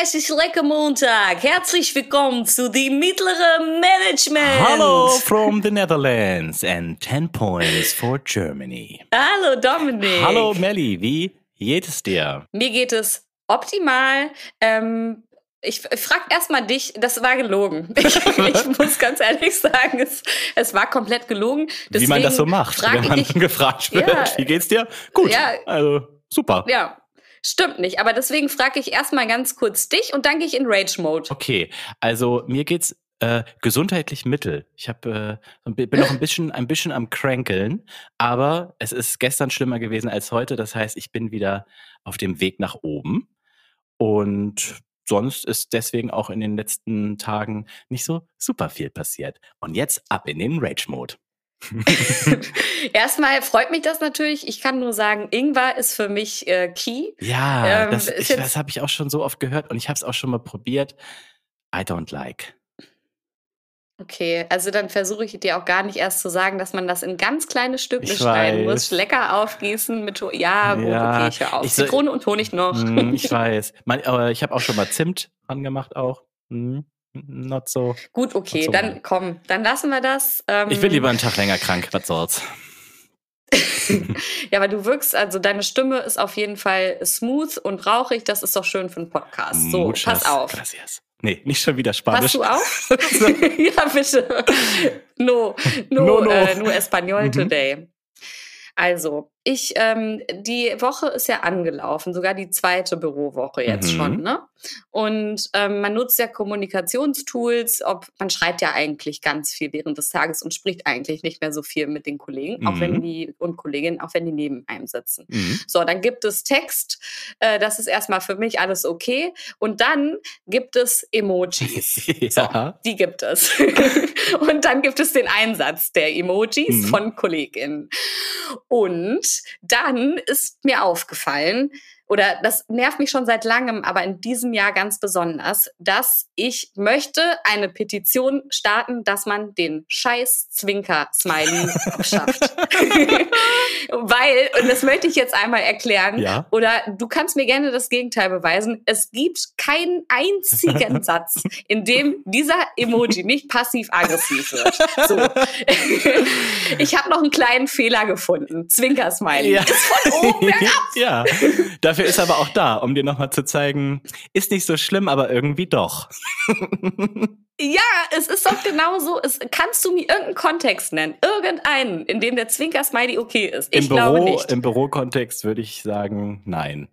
Es ist lecker Montag. Herzlich willkommen zu die mittlere Management. Hallo from the Netherlands and 10 points for Germany. Hallo Dominik. Hallo Melli, wie geht es dir? Mir geht es optimal. Ähm, ich frage erstmal dich, das war gelogen. Ich, ich, muss ganz ehrlich sagen, es, es war komplett gelogen. Deswegen wie man das so macht, wenn man dich, gefragt wird, ja, wie geht's dir? Gut, ja, also super. Ja, Stimmt nicht, aber deswegen frage ich erstmal ganz kurz dich und dann gehe ich in Rage-Mode. Okay, also mir geht's äh, gesundheitlich mittel. Ich hab, äh, bin noch ein bisschen, ein bisschen am Kränkeln, aber es ist gestern schlimmer gewesen als heute. Das heißt, ich bin wieder auf dem Weg nach oben. Und sonst ist deswegen auch in den letzten Tagen nicht so super viel passiert. Und jetzt ab in den Rage-Mode. Erstmal freut mich das natürlich. Ich kann nur sagen, Ingwer ist für mich äh, key. Ja, ähm, das, das habe ich auch schon so oft gehört und ich habe es auch schon mal probiert. I don't like. Okay, also dann versuche ich dir auch gar nicht erst zu sagen, dass man das in ganz kleine Stücke schneiden muss. Lecker aufgießen mit Ho ja, gut, ja, okay, ich höre auf. Ich so, Zitrone und Honig noch. Mm, ich weiß. Man, aber ich habe auch schon mal Zimt angemacht auch. Mm not so. Gut, okay, so dann komm, dann lassen wir das. Ähm, ich bin lieber einen Tag länger krank, was soll's. ja, aber du wirkst, also deine Stimme ist auf jeden Fall smooth und rauchig, das ist doch schön für einen Podcast. So, Muchas pass auf. Gracias. Nee, nicht schon wieder Spanisch. Passt du auf? ja, bitte. No, no, no, no. Äh, nur Espanol mhm. today. Also, ich, ähm, die Woche ist ja angelaufen, sogar die zweite Bürowoche jetzt mhm. schon, ne? Und ähm, man nutzt ja Kommunikationstools, ob man schreibt ja eigentlich ganz viel während des Tages und spricht eigentlich nicht mehr so viel mit den Kollegen, mhm. auch wenn mhm. die und Kolleginnen, auch wenn die neben einem sitzen. Mhm. So, dann gibt es Text, äh, das ist erstmal für mich alles okay. Und dann gibt es Emojis. ja. So, die gibt es. und dann gibt es den Einsatz der Emojis mhm. von KollegInnen. Und dann ist mir aufgefallen, oder das nervt mich schon seit langem, aber in diesem Jahr ganz besonders, dass ich möchte eine Petition starten, dass man den scheiß Zwinker-Smiley abschafft. Weil, und das möchte ich jetzt einmal erklären, ja? oder du kannst mir gerne das Gegenteil beweisen, es gibt keinen einzigen Satz, in dem dieser Emoji nicht passiv-aggressiv wird. So. ich habe noch einen kleinen Fehler gefunden. Zwinker-Smiley ja. ist von oben bergab. ja, Dafür ist aber auch da, um dir nochmal zu zeigen, ist nicht so schlimm, aber irgendwie doch. ja, es ist doch genau so. Es, kannst du mir irgendeinen Kontext nennen? Irgendeinen, in dem der Zwinker-Smiley okay ist? Ich Im glaube Büro, nicht. Im Bürokontext würde ich sagen, nein.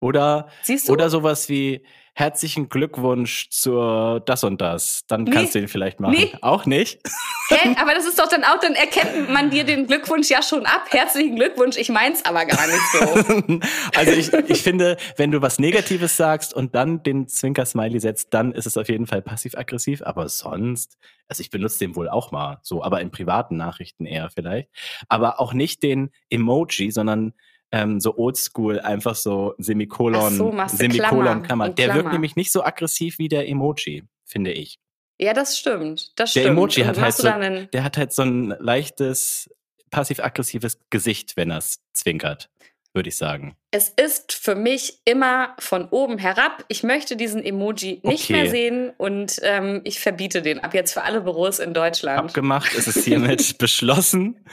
Oder, oder sowas wie, herzlichen Glückwunsch zur das und das. Dann nee. kannst du ihn vielleicht machen. Nee. Auch nicht? Hä? Aber das ist doch dann auch, dann erkennt man dir den Glückwunsch ja schon ab. Herzlichen Glückwunsch, ich mein's aber gar nicht so. also ich, ich finde, wenn du was Negatives sagst und dann den Zwinker-Smiley setzt, dann ist es auf jeden Fall passiv-aggressiv. Aber sonst, also ich benutze den wohl auch mal so, aber in privaten Nachrichten eher vielleicht. Aber auch nicht den Emoji, sondern ähm, so oldschool, einfach so Semikolon, so, Semikolon, Klammer. Der Klammer. wirkt nämlich nicht so aggressiv wie der Emoji, finde ich. Ja, das stimmt. Das der stimmt. Emoji hat halt so, der hat halt so ein leichtes passiv-aggressives Gesicht, wenn er es zwinkert würde ich sagen. Es ist für mich immer von oben herab. Ich möchte diesen Emoji nicht okay. mehr sehen und ähm, ich verbiete den ab jetzt für alle Büros in Deutschland. Abgemacht, es ist hiermit beschlossen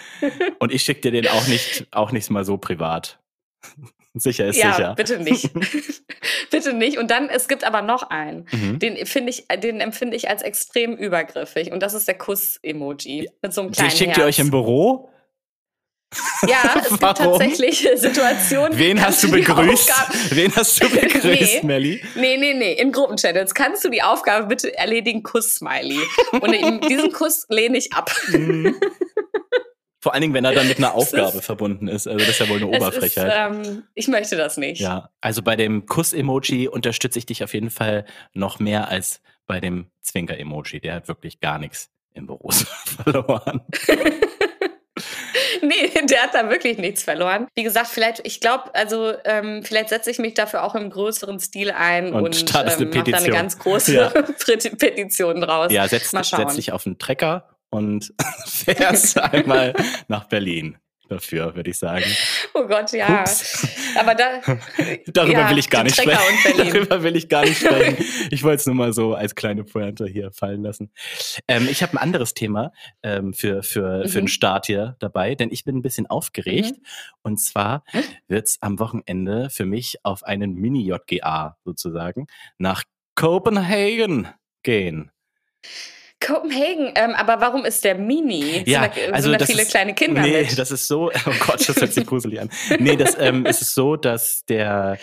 und ich schicke dir den auch nicht, auch nicht mal so privat. sicher ist ja, sicher. bitte nicht. bitte nicht. Und dann, es gibt aber noch einen, mhm. den finde ich, den empfinde ich als extrem übergriffig und das ist der Kuss-Emoji mit so einem kleinen Den schickt Herz. ihr euch im Büro? Ja, es gibt tatsächlich Situationen. Wen hast du begrüßt? Wen hast du begrüßt, nee, Melli? Nee, nee, nee. In Gruppenchannels kannst du die Aufgabe bitte erledigen, Kuss-Smiley. Und diesen Kuss lehne ich ab. Mhm. Vor allen Dingen, wenn er dann mit einer Aufgabe ist, verbunden ist. Also das ist ja wohl eine Oberfrechheit. Ist, ähm, ich möchte das nicht. Ja, also bei dem Kuss-Emoji unterstütze ich dich auf jeden Fall noch mehr als bei dem Zwinker-Emoji. Der hat wirklich gar nichts im Büro verloren. nee, der hat da wirklich nichts verloren. Wie gesagt, vielleicht, ich glaube, also ähm, vielleicht setze ich mich dafür auch im größeren Stil ein und, und ähm, eine mache da eine ganz große ja. Petition draus. Ja, setz, setz dich auf einen Trecker und fährst einmal nach Berlin dafür, würde ich sagen. Oh Gott, ja. Aber da, darüber ja, will ich gar nicht sprechen. Darüber will ich gar nicht sprechen. Ich wollte es nur mal so als kleine Pointe hier fallen lassen. Ähm, ich habe ein anderes Thema ähm, für, für, mhm. für den Start hier dabei, denn ich bin ein bisschen aufgeregt. Mhm. Und zwar wird es am Wochenende für mich auf einen Mini-JGA sozusagen nach Copenhagen gehen. Copenhagen, ähm, aber warum ist der Mini? Ja, sind da, also sind da viele ist, kleine Kinder Nee, mit? das ist so, oh Gott, das hört sich gruselig an. Nee, das ähm, ist es so, dass der,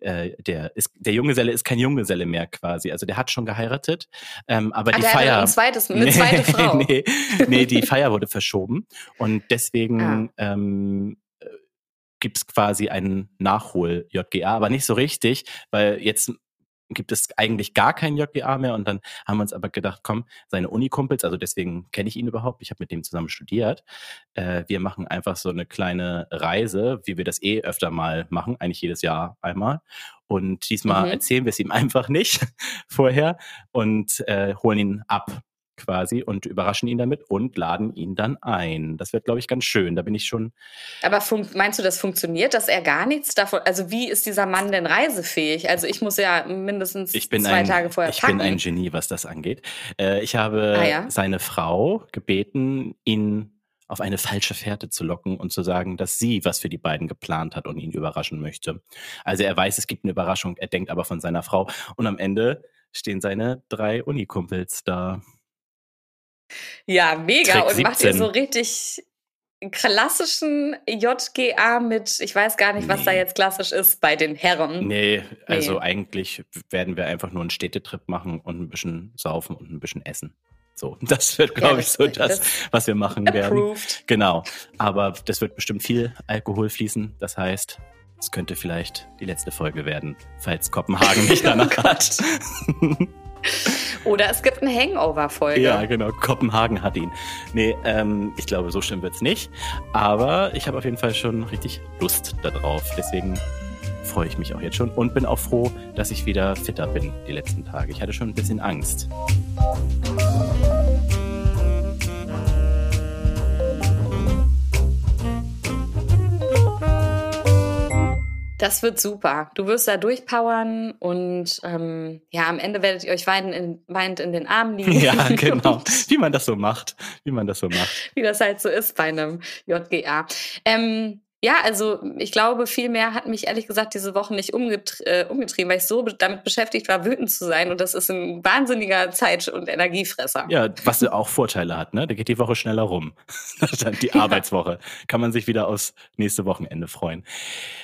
äh, der, ist, der Junggeselle ist kein Junggeselle mehr quasi. Also der hat schon geheiratet, ähm, aber ah, die Feier... Ein zweites, eine zweite Frau. nee, nee, die Feier wurde verschoben und deswegen... Ah. Ähm, gibt es quasi einen Nachhol-JGA, aber nicht so richtig, weil jetzt gibt es eigentlich gar kein JGA mehr. Und dann haben wir uns aber gedacht, komm, seine Unikumpels, also deswegen kenne ich ihn überhaupt, ich habe mit dem zusammen studiert. Äh, wir machen einfach so eine kleine Reise, wie wir das eh öfter mal machen, eigentlich jedes Jahr einmal. Und diesmal mhm. erzählen wir es ihm einfach nicht vorher und äh, holen ihn ab quasi und überraschen ihn damit und laden ihn dann ein. Das wird, glaube ich, ganz schön. Da bin ich schon. Aber meinst du, das funktioniert, dass er gar nichts davon? Also wie ist dieser Mann denn reisefähig? Also ich muss ja mindestens zwei ein, Tage vorher Ich packen. bin ein Genie, was das angeht. Äh, ich habe ah, ja? seine Frau gebeten, ihn auf eine falsche Fährte zu locken und zu sagen, dass sie was für die beiden geplant hat und ihn überraschen möchte. Also er weiß, es gibt eine Überraschung, er denkt aber von seiner Frau und am Ende stehen seine drei Unikumpels da. Ja, mega. und macht ihr so richtig klassischen JGA mit, ich weiß gar nicht, was nee. da jetzt klassisch ist bei den Herren. Nee, also nee. eigentlich werden wir einfach nur einen Städtetrip machen und ein bisschen saufen und ein bisschen essen. So, das wird, glaube ja, ich, so das, was wir machen approved. werden. Genau. Aber das wird bestimmt viel Alkohol fließen. Das heißt, es könnte vielleicht die letzte Folge werden, falls Kopenhagen nicht danach oh hat. Oder es gibt eine Hangover-Folge. Ja, genau. Kopenhagen hat ihn. Nee, ähm, ich glaube, so schlimm wird es nicht. Aber ich habe auf jeden Fall schon richtig Lust darauf. Deswegen freue ich mich auch jetzt schon und bin auch froh, dass ich wieder fitter bin die letzten Tage. Ich hatte schon ein bisschen Angst. Das wird super. Du wirst da durchpowern und ähm, ja, am Ende werdet ihr euch weinend in, weinend in den Armen liegen. Ja, genau. Wie man das so macht. Wie man das so macht. Wie das halt so ist bei einem JGA. Ähm, ja, also ich glaube, viel mehr hat mich ehrlich gesagt diese Woche nicht umgetrie äh, umgetrieben, weil ich so damit beschäftigt war, wütend zu sein. Und das ist ein wahnsinniger Zeit- und Energiefresser. Ja, was auch Vorteile hat, ne? Da geht die Woche schneller rum. die Arbeitswoche. Kann man sich wieder aufs nächste Wochenende freuen.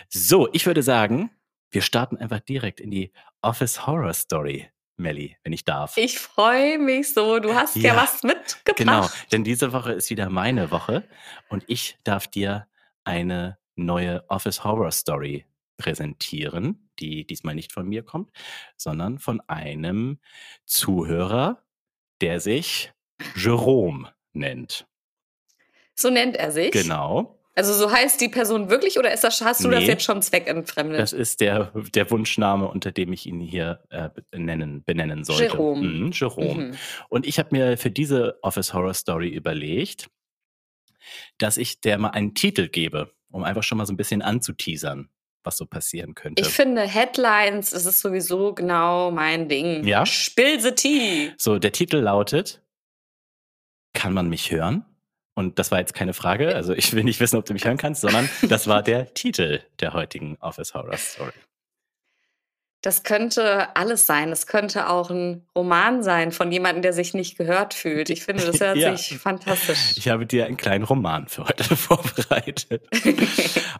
So, ich würde sagen, wir starten einfach direkt in die Office Horror Story. Melli, wenn ich darf. Ich freue mich so. Du hast ja, ja was mitgebracht. Genau, denn diese Woche ist wieder meine Woche und ich darf dir eine neue Office Horror Story präsentieren, die diesmal nicht von mir kommt, sondern von einem Zuhörer, der sich Jerome nennt. So nennt er sich? Genau. Also so heißt die Person wirklich oder ist das, hast du nee, das jetzt schon zweckentfremdet? Das ist der, der Wunschname, unter dem ich ihn hier äh, nennen, benennen sollte. Jerome. Mhm, Jerome. Mhm. Und ich habe mir für diese Office Horror Story überlegt, dass ich der mal einen Titel gebe, um einfach schon mal so ein bisschen anzuteasern, was so passieren könnte. Ich finde Headlines, das ist sowieso genau mein Ding. Ja. Spill the tea. So, der Titel lautet, kann man mich hören? Und das war jetzt keine Frage, also ich will nicht wissen, ob du mich hören kannst, sondern das war der Titel der heutigen Office Horror Story. Das könnte alles sein. Es könnte auch ein Roman sein von jemandem, der sich nicht gehört fühlt. Ich finde, das hört ja. sich fantastisch. Ich habe dir einen kleinen Roman für heute vorbereitet.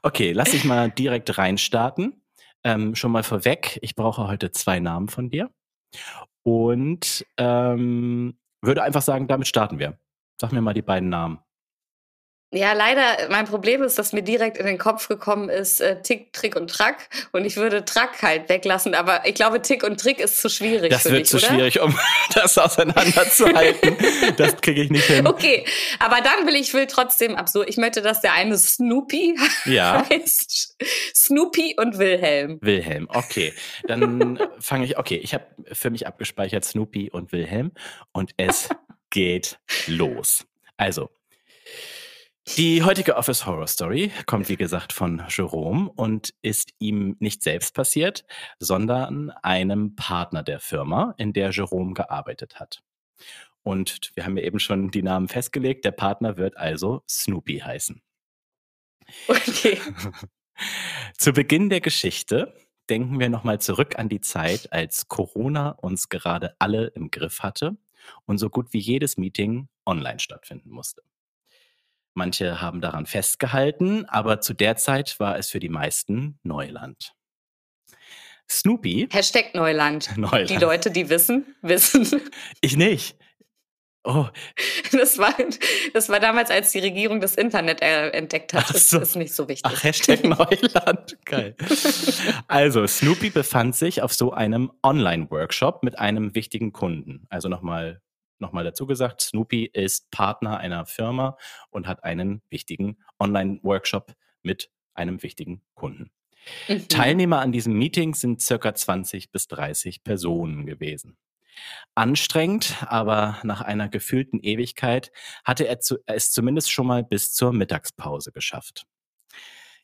okay, lass dich mal direkt reinstarten. Ähm, schon mal vorweg, ich brauche heute zwei Namen von dir. Und ähm, würde einfach sagen, damit starten wir. Sag mir mal die beiden Namen. Ja, leider, mein Problem ist, dass mir direkt in den Kopf gekommen ist äh, Tick, Trick und Track. Und ich würde Track halt weglassen. Aber ich glaube, Tick und Trick ist zu schwierig. Das wird dich, zu oder? schwierig, um das auseinanderzuhalten. das kriege ich nicht hin. Okay, aber dann will ich will trotzdem absurd. Ich möchte, dass der eine Snoopy ja. heißt. Snoopy und Wilhelm. Wilhelm, okay. Dann fange ich, okay, ich habe für mich abgespeichert Snoopy und Wilhelm. Und es geht los. Also, Die heutige Office Horror Story kommt, wie gesagt, von Jerome und ist ihm nicht selbst passiert, sondern einem Partner der Firma, in der Jerome gearbeitet hat. Und wir haben ja eben schon die Namen festgelegt. Der Partner wird also Snoopy heißen. Okay. Zu Beginn der Geschichte denken wir nochmal zurück an die Zeit, als Corona uns gerade alle im Griff hatte und so gut wie jedes Meeting online stattfinden musste. Manche haben daran festgehalten, aber zu der Zeit war es für die meisten Neuland. Snoopy. Hashtag Neuland. Neuland. Die Leute, die wissen, wissen. Ich nicht. Oh. Das war, das war damals, als die Regierung das Internet entdeckt hat. Das so. ist nicht so wichtig. Ach, Hashtag Neuland. Geil. Also, Snoopy befand sich auf so einem Online-Workshop mit einem wichtigen Kunden. Also nochmal nochmal dazu gesagt, Snoopy ist Partner einer Firma und hat einen wichtigen Online-Workshop mit einem wichtigen Kunden. Mhm. Teilnehmer an diesem Meeting sind circa 20 bis 30 Personen gewesen. Anstrengend, aber nach einer gefühlten Ewigkeit hatte er, es zumindest schon mal bis zur Mittagspause geschafft.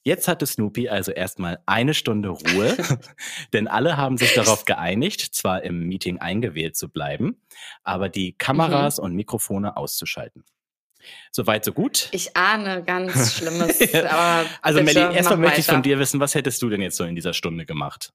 Jetzt hatte Snoopy also erstmal eine Stunde Ruhe, denn alle haben sich darauf geeinigt, zwar im Meeting eingewählt zu bleiben, aber die Kameras mhm. und Mikrofone auszuschalten. Soweit, so gut. Ich ahne ganz Schlimmes. also, Melly, erstmal möchte ich von dir wissen, was hättest du denn jetzt so in dieser Stunde gemacht?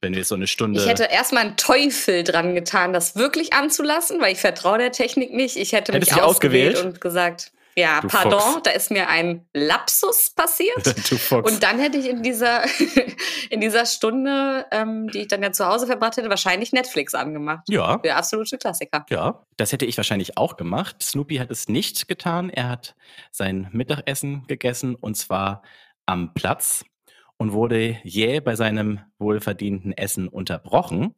Wenn wir so eine Stunde. Ich hätte erstmal einen Teufel dran getan, das wirklich anzulassen, weil ich vertraue der Technik nicht. Ich hätte mich ausgewählt, ausgewählt und gesagt, ja, du pardon, Fox. da ist mir ein Lapsus passiert. du Fox. Und dann hätte ich in dieser, in dieser Stunde, ähm, die ich dann ja zu Hause verbracht hätte, wahrscheinlich Netflix angemacht. Ja. Der absolute Klassiker. Ja, das hätte ich wahrscheinlich auch gemacht. Snoopy hat es nicht getan. Er hat sein Mittagessen gegessen und zwar am Platz und wurde jäh bei seinem wohlverdienten Essen unterbrochen,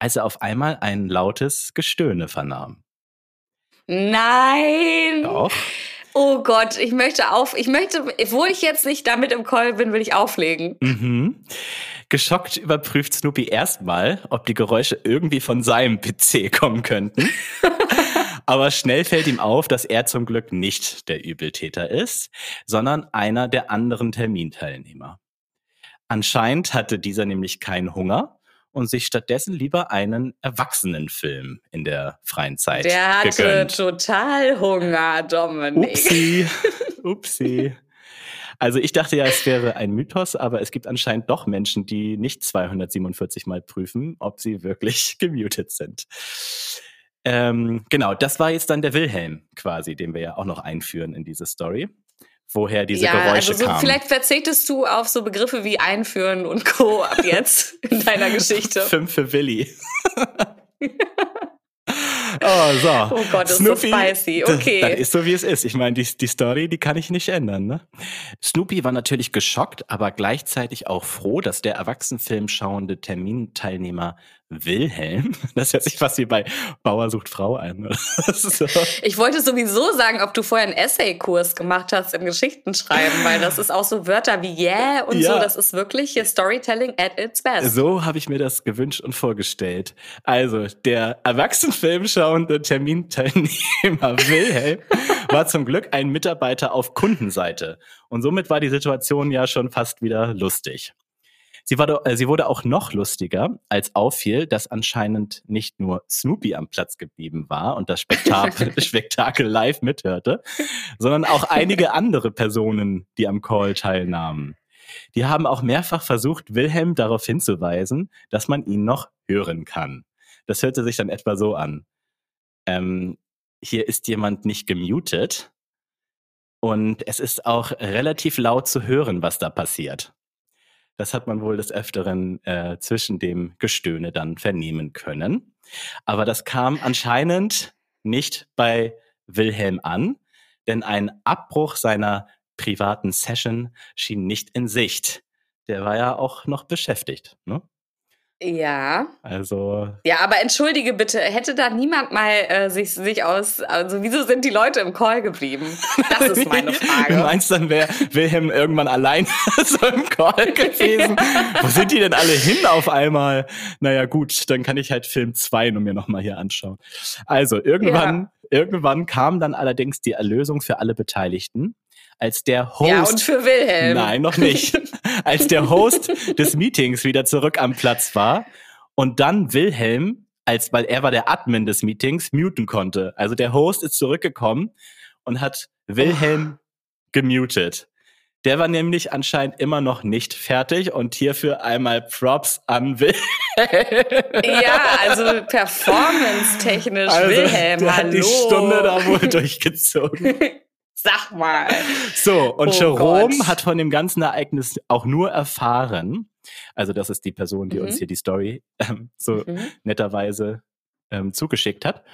als er auf einmal ein lautes Gestöhne vernahm. Nein! Doch. Oh Gott, ich möchte auf, ich möchte, wo ich jetzt nicht damit im Call bin, will ich auflegen. Mhm. Geschockt überprüft Snoopy erstmal, ob die Geräusche irgendwie von seinem PC kommen könnten. Aber schnell fällt ihm auf, dass er zum Glück nicht der Übeltäter ist, sondern einer der anderen Terminteilnehmer. Anscheinend hatte dieser nämlich keinen Hunger und sich stattdessen lieber einen Erwachsenenfilm in der freien Zeit Der hatte gegönnt. total Hunger, Dominik. Upsi, upsi. Also ich dachte ja, es wäre ein Mythos, aber es gibt anscheinend doch Menschen, die nicht 247 Mal prüfen, ob sie wirklich gemutet sind. Ähm, genau, das war jetzt dann der Wilhelm quasi, den wir ja auch noch einführen in diese Story woher diese ja, Geräusche also so, kamen. Vielleicht verzichtest du auf so Begriffe wie einführen und Co. ab jetzt in deiner Geschichte. Fünf für Willi. Oh, so. Oh Gott, ist Snoopy, so spicy. Okay. Das, das, ist so, wie es ist. Ich meine, die, die Story, die kann ich nicht ändern. Ne? Snoopy war natürlich geschockt, aber gleichzeitig auch froh, dass der Erwachsenenfilm schauende Terminteilnehmer Wilhelm, das hört sich fast wie bei Bauer sucht Frau ein. So. Ich wollte sowieso sagen, ob du vorher einen Essay-Kurs gemacht hast im Geschichtenschreiben, weil das ist auch so Wörter wie yeah und ja. so, das ist wirklich hier Storytelling at its best. So habe ich mir das gewünscht und vorgestellt. Also, der Erwachsenenfilm schauende Terminteilnehmer Wilhelm war zum Glück ein Mitarbeiter auf Kundenseite. Und somit war die Situation ja schon fast wieder lustig. Sie, war, äh, sie wurde auch noch lustiger, als auffiel, dass anscheinend nicht nur Snoopy am Platz geblieben war und das Spektakel, Spektakel live mithörte, sondern auch einige andere Personen, die am Call teilnahmen. Die haben auch mehrfach versucht, Wilhelm darauf hinzuweisen, dass man ihn noch hören kann. Das hörte sich dann etwa so an. Ähm, hier ist jemand nicht gemutet und es ist auch relativ laut zu hören, was da passiert. Das hat man wohl des Öfteren äh, zwischen dem Gestöhne dann vernehmen können. Aber das kam anscheinend nicht bei Wilhelm an, denn ein Abbruch seiner privaten Session schien nicht in Sicht. Der war ja auch noch beschäftigt. Ne? Ja. Also. Ja, aber entschuldige bitte, hätte da niemand mal äh, sich, sich aus, also wieso sind die Leute im Call geblieben? Das ist meine Frage. Du meinst, dann wäre Wilhelm irgendwann allein so im Call gewesen? Wo sind die denn alle hin auf einmal? Naja, gut, dann kann ich halt Film 2 nur mir nochmal hier anschauen. Also, irgendwann, irgendwann kam dann allerdings die Erlösung für alle Beteiligten, als der Host. Ja, und für Wilhelm. Nein, noch nicht. als der Host des Meetings wieder zurück am Platz war und dann Wilhelm, als weil er war der Admin des Meetings, muten konnte. Also der Host ist zurückgekommen und hat Wilhelm oh. gemutet. Der war nämlich anscheinend immer noch nicht fertig und hierfür einmal Props an Wilhelm. Ja, also performance-technisch also, Wilhelm, der hallo. hat die Stunde da wohl durchgezogen. Sag mal. So, und oh Jerome Gott. hat von dem ganzen Ereignis auch nur erfahren. Also, das ist die Person, die mhm. uns hier die Story ähm, so mhm. netterweise ähm, zugeschickt hat,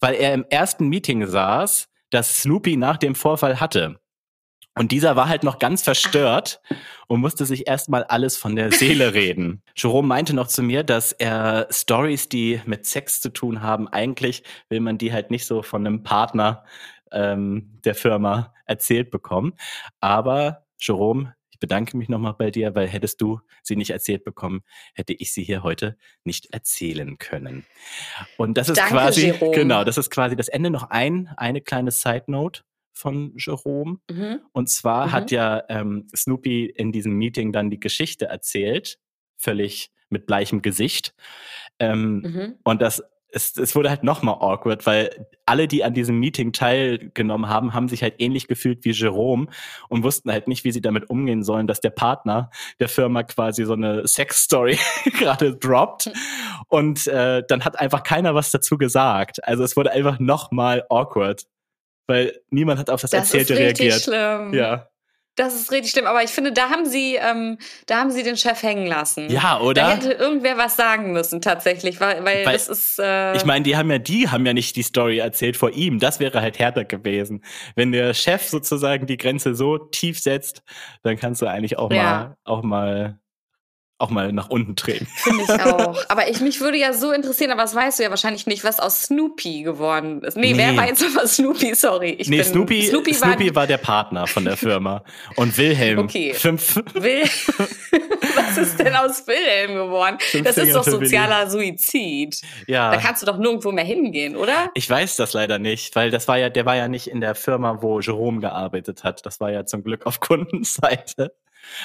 weil er im ersten Meeting saß, das Snoopy nach dem Vorfall hatte. Und dieser war halt noch ganz verstört und musste sich erstmal alles von der Seele reden. Jerome meinte noch zu mir, dass er Stories, die mit Sex zu tun haben, eigentlich will man die halt nicht so von einem Partner ähm, der Firma erzählt bekommen. Aber Jerome, ich bedanke mich nochmal bei dir, weil hättest du sie nicht erzählt bekommen, hätte ich sie hier heute nicht erzählen können. Und das ist Danke, quasi, Jerome. genau, das ist quasi das Ende. Noch ein, eine kleine Side Note von Jerome. Mhm. Und zwar mhm. hat ja ähm, Snoopy in diesem Meeting dann die Geschichte erzählt, völlig mit bleichem Gesicht. Ähm, mhm. Und das es, es wurde halt nochmal awkward, weil alle, die an diesem Meeting teilgenommen haben, haben sich halt ähnlich gefühlt wie Jerome und wussten halt nicht, wie sie damit umgehen sollen, dass der Partner der Firma quasi so eine Sex-Story gerade droppt. Und äh, dann hat einfach keiner was dazu gesagt. Also es wurde einfach nochmal awkward weil niemand hat auf das, das Erzählte reagiert. Schlimm. Ja. Das ist richtig schlimm, aber ich finde, da haben sie, ähm, da haben sie den Chef hängen lassen. Ja, oder? Da hätte irgendwer was sagen müssen tatsächlich, weil, weil, weil das ist. Äh ich meine, die haben ja, die haben ja nicht die Story erzählt vor ihm. Das wäre halt härter gewesen. Wenn der Chef sozusagen die Grenze so tief setzt, dann kannst du eigentlich auch ja. mal, auch mal auch mal nach unten drehen. Finde ich auch. Aber ich, mich würde ja so interessieren, aber das weißt du ja wahrscheinlich nicht, was aus Snoopy geworden ist. Nee, nee. wer war jetzt nochmal Snoopy? Sorry. Ich nee, bin, Snoopy, Snoopy, Snoopy war, war, der Partner von der Firma. Und Wilhelm. Okay. Fünf. Will was ist denn aus Wilhelm geworden? Fünf das ist doch sozialer Suizid. Ja. Da kannst du doch nirgendwo mehr hingehen, oder? Ich weiß das leider nicht, weil das war ja, der war ja nicht in der Firma, wo Jerome gearbeitet hat. Das war ja zum Glück auf Kundenseite.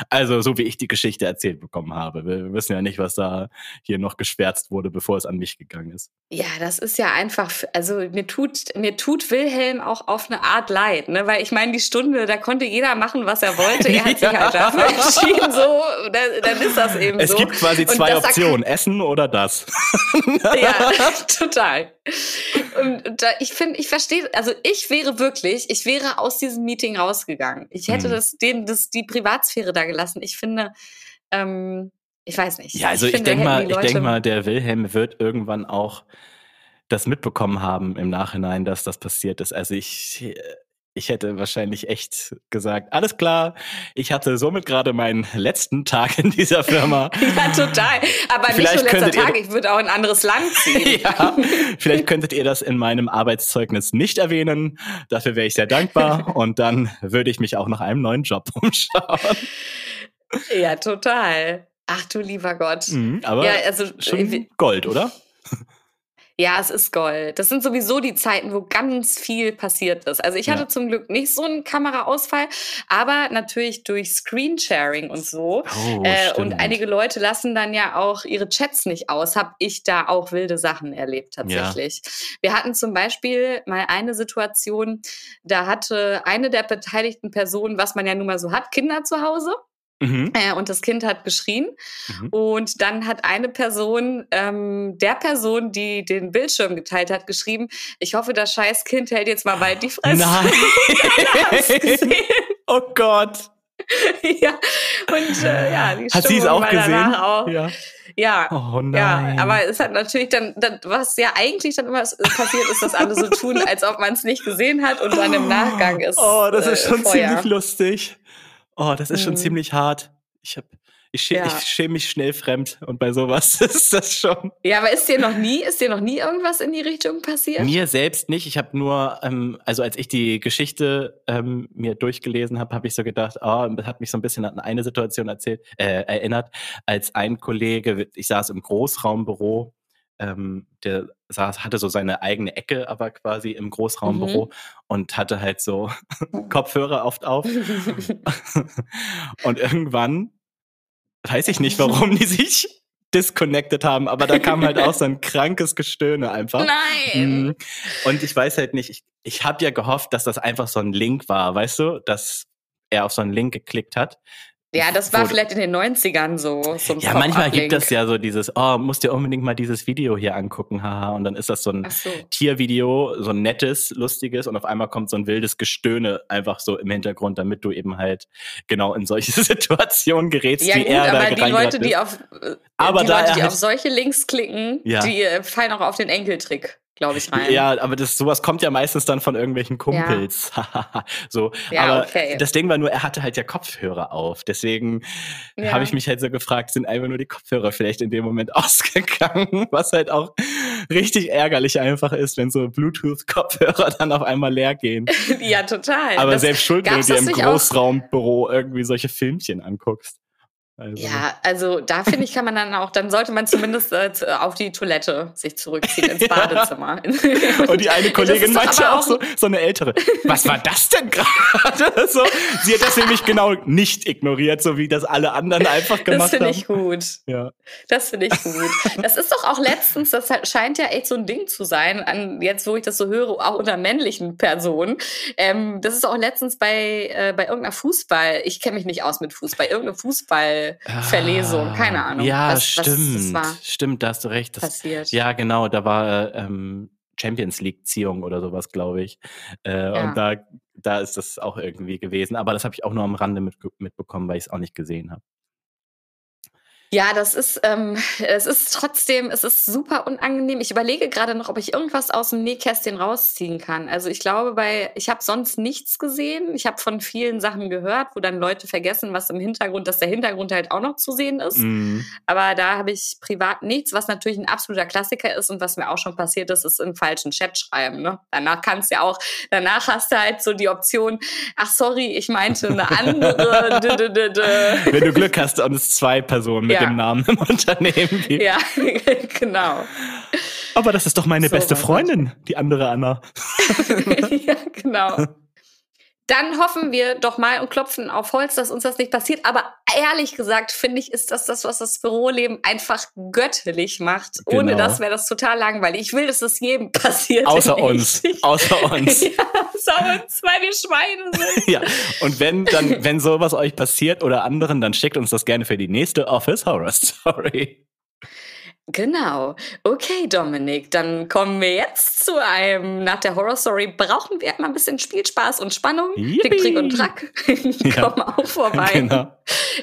Also, so wie ich die Geschichte erzählt bekommen habe. Wir wissen ja nicht, was da hier noch geschwärzt wurde, bevor es an mich gegangen ist. Ja, das ist ja einfach, also mir tut, mir tut Wilhelm auch auf eine Art leid, ne? Weil ich meine, die Stunde, da konnte jeder machen, was er wollte. Er hat ja. sich halt dafür entschieden, so, dann, dann ist das eben es so. Es gibt quasi zwei Optionen, Essen oder das. ja, total. Und da, ich finde, ich verstehe, also ich wäre wirklich, ich wäre aus diesem Meeting rausgegangen. Ich hätte hm. das, den, das, die Privatsphäre da gelassen. Ich finde, ähm, ich weiß nicht. Ja, also ich, ich denke mal, ich denke mal, der Wilhelm wird irgendwann auch das mitbekommen haben im Nachhinein, dass das passiert ist. Also ich, äh, ich hätte wahrscheinlich echt gesagt, alles klar, ich hatte somit gerade meinen letzten Tag in dieser Firma. ja, total. Aber vielleicht nicht nur letzter Tag, ich würde auch in ein anderes Land ziehen. ja, vielleicht könntet ihr das in meinem Arbeitszeugnis nicht erwähnen. Dafür wäre ich sehr dankbar. Und dann würde ich mich auch nach einem neuen Job umschauen. Ja, total. Ach du lieber Gott. Mhm, aber ja, also, schon äh, Gold, oder? Ja, es ist Gold. Das sind sowieso die Zeiten, wo ganz viel passiert ist. Also ich hatte ja. zum Glück nicht so einen Kameraausfall, aber natürlich durch Screensharing und so. Oh, äh, und einige Leute lassen dann ja auch ihre Chats nicht aus. Hab ich da auch wilde Sachen erlebt tatsächlich. Ja. Wir hatten zum Beispiel mal eine Situation, da hatte eine der beteiligten Personen, was man ja nun mal so hat, Kinder zu Hause. Mhm. Äh, und das Kind hat geschrien. Mhm. Und dann hat eine Person, ähm, der Person, die den Bildschirm geteilt hat, geschrieben, ich hoffe, das scheiß Kind hält jetzt mal bald die Fresse. Nein. oh Gott. ja, und äh, ja, die Hat sie es auch gesehen? Auch, ja. Ja, oh ja, aber es hat natürlich dann, dann, was ja eigentlich dann immer passiert ist, dass alle so tun, als ob man es nicht gesehen hat und dann im Nachgang ist. Oh, das ist schon äh, ziemlich lustig. Oh, das ist schon mhm. ziemlich hart. Ich hab, ich, schä ja. ich schäme mich schnell fremd und bei sowas ist das schon. Ja, aber ist dir noch nie, ist dir noch nie irgendwas in die Richtung passiert? Mir selbst nicht. Ich habe nur, ähm, also als ich die Geschichte ähm, mir durchgelesen habe, habe ich so gedacht, oh, hat mich so ein bisschen an eine Situation erzählt, äh, erinnert, als ein Kollege, ich saß im Großraumbüro ähm, der saß, hatte so seine eigene Ecke, aber quasi im Großraumbüro mhm. und hatte halt so Kopfhörer oft auf. und irgendwann, weiß ich nicht, warum die sich disconnected haben, aber da kam halt auch so ein krankes Gestöhne einfach. Nein. Mhm. Und ich weiß halt nicht, ich, ich habe ja gehofft, dass das einfach so ein Link war, weißt du, dass er auf so einen Link geklickt hat, ja, das war vielleicht in den 90ern so. ja, manchmal gibt es ja so dieses, oh, musst dir unbedingt mal dieses Video hier angucken, haha. Und dann ist das so ein so. Tiervideo, so ein nettes, lustiges und auf einmal kommt so ein wildes Gestöhne einfach so im Hintergrund, damit du eben halt genau in solche Situationen gerätst, ja, wie gut, er aber da die Leute, die auf, äh, aber die, Leute, die halt auf solche Links klicken, ja. die äh, fallen auch auf den Enkeltrick glaube ich, rein. Ja, aber das, sowas kommt ja meistens dann von irgendwelchen Kumpels. Ja. so, ja, aber okay. das Ding war nur, er hatte halt ja Kopfhörer auf. Deswegen ja. habe ich mich halt so gefragt, sind einfach nur die Kopfhörer vielleicht in dem Moment ausgegangen, was halt auch richtig ärgerlich einfach ist, wenn so Bluetooth-Kopfhörer dann auf einmal leer gehen. ja, total. Aber das selbst schuld, wenn du dir im Großraumbüro irgendwie solche Filmchen anguckst. Also. Ja, also da finde ich, kann man dann auch, dann sollte man zumindest äh, auf die Toilette sich zurückziehen, ins Badezimmer. Und die eine Kollegin meinte auch so, so eine ältere, was war das denn gerade? so, sie hat das nämlich genau nicht ignoriert, so wie das alle anderen einfach gemacht haben. Das finde ich gut. Ja. Das finde ich gut. Das ist doch auch letztens, das scheint ja echt so ein Ding zu sein, an, jetzt wo ich das so höre, auch unter männlichen Personen. Ähm, das ist auch letztens bei, äh, bei irgendeiner Fußball, ich kenne mich nicht aus mit Fußball, irgendeine Fußball Verlesung, keine Ahnung. Ja, was, stimmt. Was stimmt, da hast du recht. Das, passiert. Ja, genau, da war ähm, Champions League-Ziehung oder sowas, glaube ich. Äh, ja. Und da, da ist das auch irgendwie gewesen. Aber das habe ich auch nur am Rande mit, mitbekommen, weil ich es auch nicht gesehen habe. Ja, das ist, ähm, es ist trotzdem, es ist super unangenehm. Ich überlege gerade noch, ob ich irgendwas aus dem Nähkästchen rausziehen kann. Also ich glaube, bei, ich habe sonst nichts gesehen. Ich habe von vielen Sachen gehört, wo dann Leute vergessen, was im Hintergrund, dass der Hintergrund halt auch noch zu sehen ist. Mhm. Aber da habe ich privat nichts, was natürlich ein absoluter Klassiker ist und was mir auch schon passiert ist, ist im falschen Chat schreiben. Ne? Danach kannst du ja auch, danach hast du halt so die Option, ach sorry, ich meinte eine andere. Wenn du Glück hast und es zwei Personen mit ja. dem Namen im Unternehmen gibt. Ja, genau. Aber das ist doch meine so beste Freundin, die andere Anna. ja, genau. Dann hoffen wir doch mal und klopfen auf Holz, dass uns das nicht passiert. Aber ehrlich gesagt, finde ich, ist das das, was das Büroleben einfach göttlich macht. Genau. Ohne das wäre das total langweilig. Ich will, dass das jedem passiert. Außer uns. Außer uns. ja, außer uns, weil wir Schweine sind. ja. Und wenn dann, wenn sowas euch passiert oder anderen, dann schickt uns das gerne für die nächste Office Horror Story. Genau. Okay, Dominik, dann kommen wir jetzt zu einem, nach der Horror Story brauchen wir immer ein bisschen Spielspaß und Spannung. Yippie. Trick, Trick und Track. Ja. kommen auch vorbei. Genau.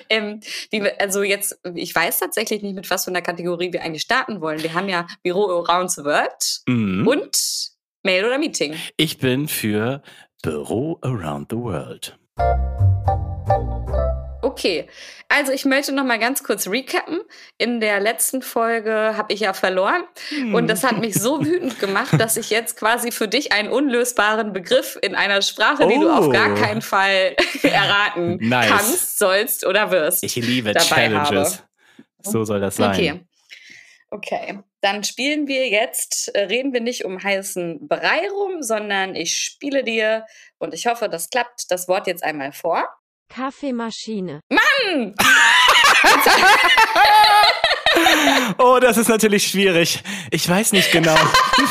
Ähm, wir, also jetzt, ich weiß tatsächlich nicht, mit was für einer Kategorie wir eigentlich starten wollen. Wir haben ja Büro Around the World mhm. und Mail oder Meeting. Ich bin für Büro Around the World. Okay, also ich möchte noch mal ganz kurz recappen. In der letzten Folge habe ich ja verloren und das hat mich so wütend gemacht, dass ich jetzt quasi für dich einen unlösbaren Begriff in einer Sprache, oh. die du auf gar oh. keinen Fall erraten nice. kannst, sollst oder wirst. Ich liebe Challenges. Habe. So soll das sein. Okay. Okay, dann spielen wir jetzt, äh, reden wir nicht um heißen Brei rum, sondern ich spiele dir und ich hoffe, das klappt, das Wort jetzt einmal vor. Kaffeemaschine. Mann! oh, das ist natürlich schwierig. Ich weiß nicht genau.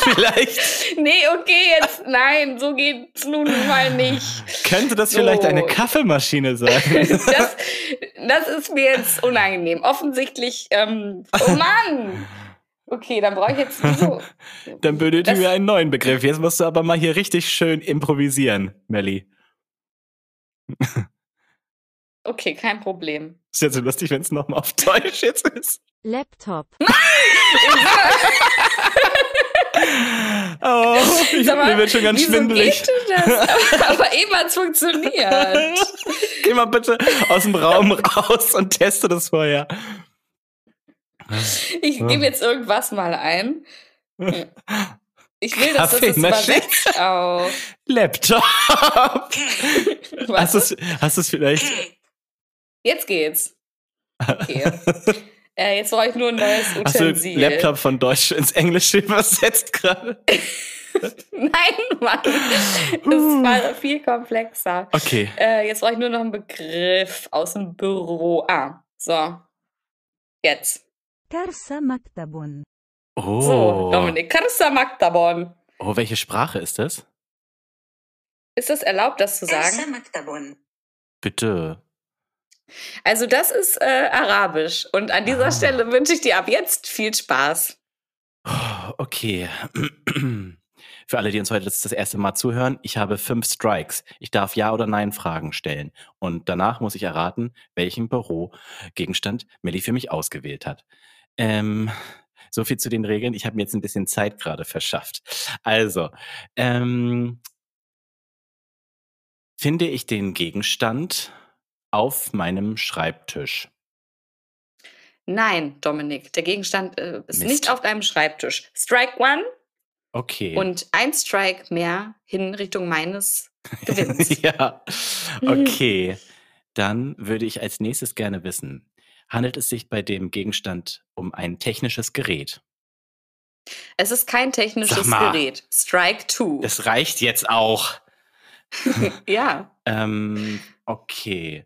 vielleicht. Nee, okay, jetzt nein, so geht's nun mal nicht. Könnte das so. vielleicht eine Kaffeemaschine sein? das, das ist mir jetzt unangenehm. Offensichtlich, ähm, oh Mann! Okay, dann brauche ich jetzt so. dann benötigen wir einen neuen Begriff. Jetzt musst du aber mal hier richtig schön improvisieren, Melly. Okay, kein Problem. Ist ja so lustig, wenn es nochmal auf Deutsch jetzt ist. Laptop. Nein! oh, ich, mal, mir wird schon ganz schwindelig. Aber eben hat es funktioniert. Geh mal bitte aus dem Raum raus und teste das vorher. Ich gebe jetzt irgendwas mal ein. Ich will, dass das übersetzt auch. Laptop. hast du es vielleicht Jetzt geht's. Okay. Äh, jetzt brauche ich nur ein neues Utensil. Hast du Laptop von Deutsch ins Englische übersetzt gerade? Nein, Mann. Das uh. war viel komplexer. Okay. Äh, jetzt brauche ich nur noch einen Begriff aus dem Büro. Ah, so. Jetzt. Karsa Maktabon. Oh. So, Dominik. Karsa Maktabon. Oh, welche Sprache ist das? Ist es erlaubt, das zu sagen? Bitte. Also das ist äh, Arabisch. Und an dieser ah. Stelle wünsche ich dir ab jetzt viel Spaß. Okay. Für alle, die uns heute das, das erste Mal zuhören, ich habe fünf Strikes. Ich darf Ja oder Nein Fragen stellen. Und danach muss ich erraten, welchen Bürogegenstand Melly für mich ausgewählt hat. Ähm, so viel zu den Regeln. Ich habe mir jetzt ein bisschen Zeit gerade verschafft. Also, ähm, finde ich den Gegenstand auf meinem Schreibtisch? Nein, Dominik, der Gegenstand äh, ist Mist. nicht auf deinem Schreibtisch. Strike one. Okay. Und ein Strike mehr hin Richtung meines Gewinns. ja, okay. Dann würde ich als nächstes gerne wissen, handelt es sich bei dem Gegenstand um ein technisches Gerät? Es ist kein technisches mal, Gerät. Strike two. Das reicht jetzt auch. ja. ähm, okay.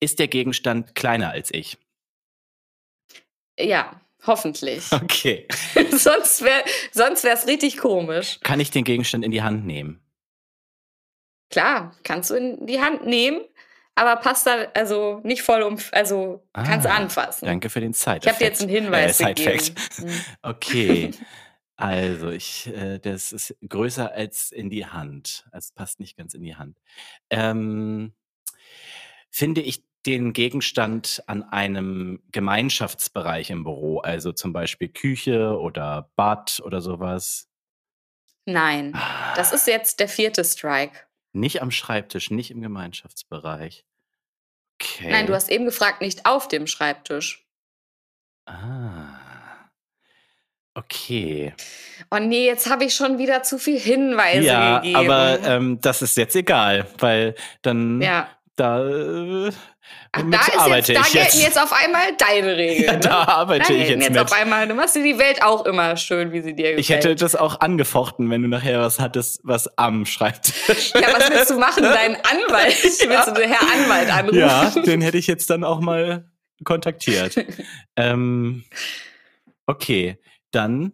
Ist der Gegenstand kleiner als ich? Ja, hoffentlich. Okay. sonst wäre sonst es richtig komisch. Kann ich den Gegenstand in die Hand nehmen? Klar, kannst du in die Hand nehmen, aber passt da also nicht voll um, also ah, kannst anfassen. Danke für den Zeit. Ich habe dir jetzt einen Hinweis äh, gegeben. Hm. Okay. Also, ich, äh, das ist größer als in die Hand. Es passt nicht ganz in die Hand. Ähm, finde ich den Gegenstand an einem Gemeinschaftsbereich im Büro, also zum Beispiel Küche oder Bad oder sowas? Nein, das ist jetzt der vierte Strike. Nicht am Schreibtisch, nicht im Gemeinschaftsbereich. Okay. Nein, du hast eben gefragt, nicht auf dem Schreibtisch. Ah. Okay. Oh nee, jetzt habe ich schon wieder zu viel Hinweise ja, gegeben. Aber ähm, das ist jetzt egal, weil dann ja. Da äh, Ach, da, ist arbeite jetzt, da gelten jetzt. auf einmal deine Regeln. Ja, ne? da arbeite da ich jetzt, jetzt mit. auf einmal. Du machst dir die Welt auch immer schön, wie sie dir gefällt. Ich hätte das auch angefochten, wenn du nachher was hattest, was am Schreibtisch. Ja, was willst du machen? Deinen Anwalt? Ja. Willst du den Herr Anwalt anrufen? Ja, den hätte ich jetzt dann auch mal kontaktiert. ähm, okay, dann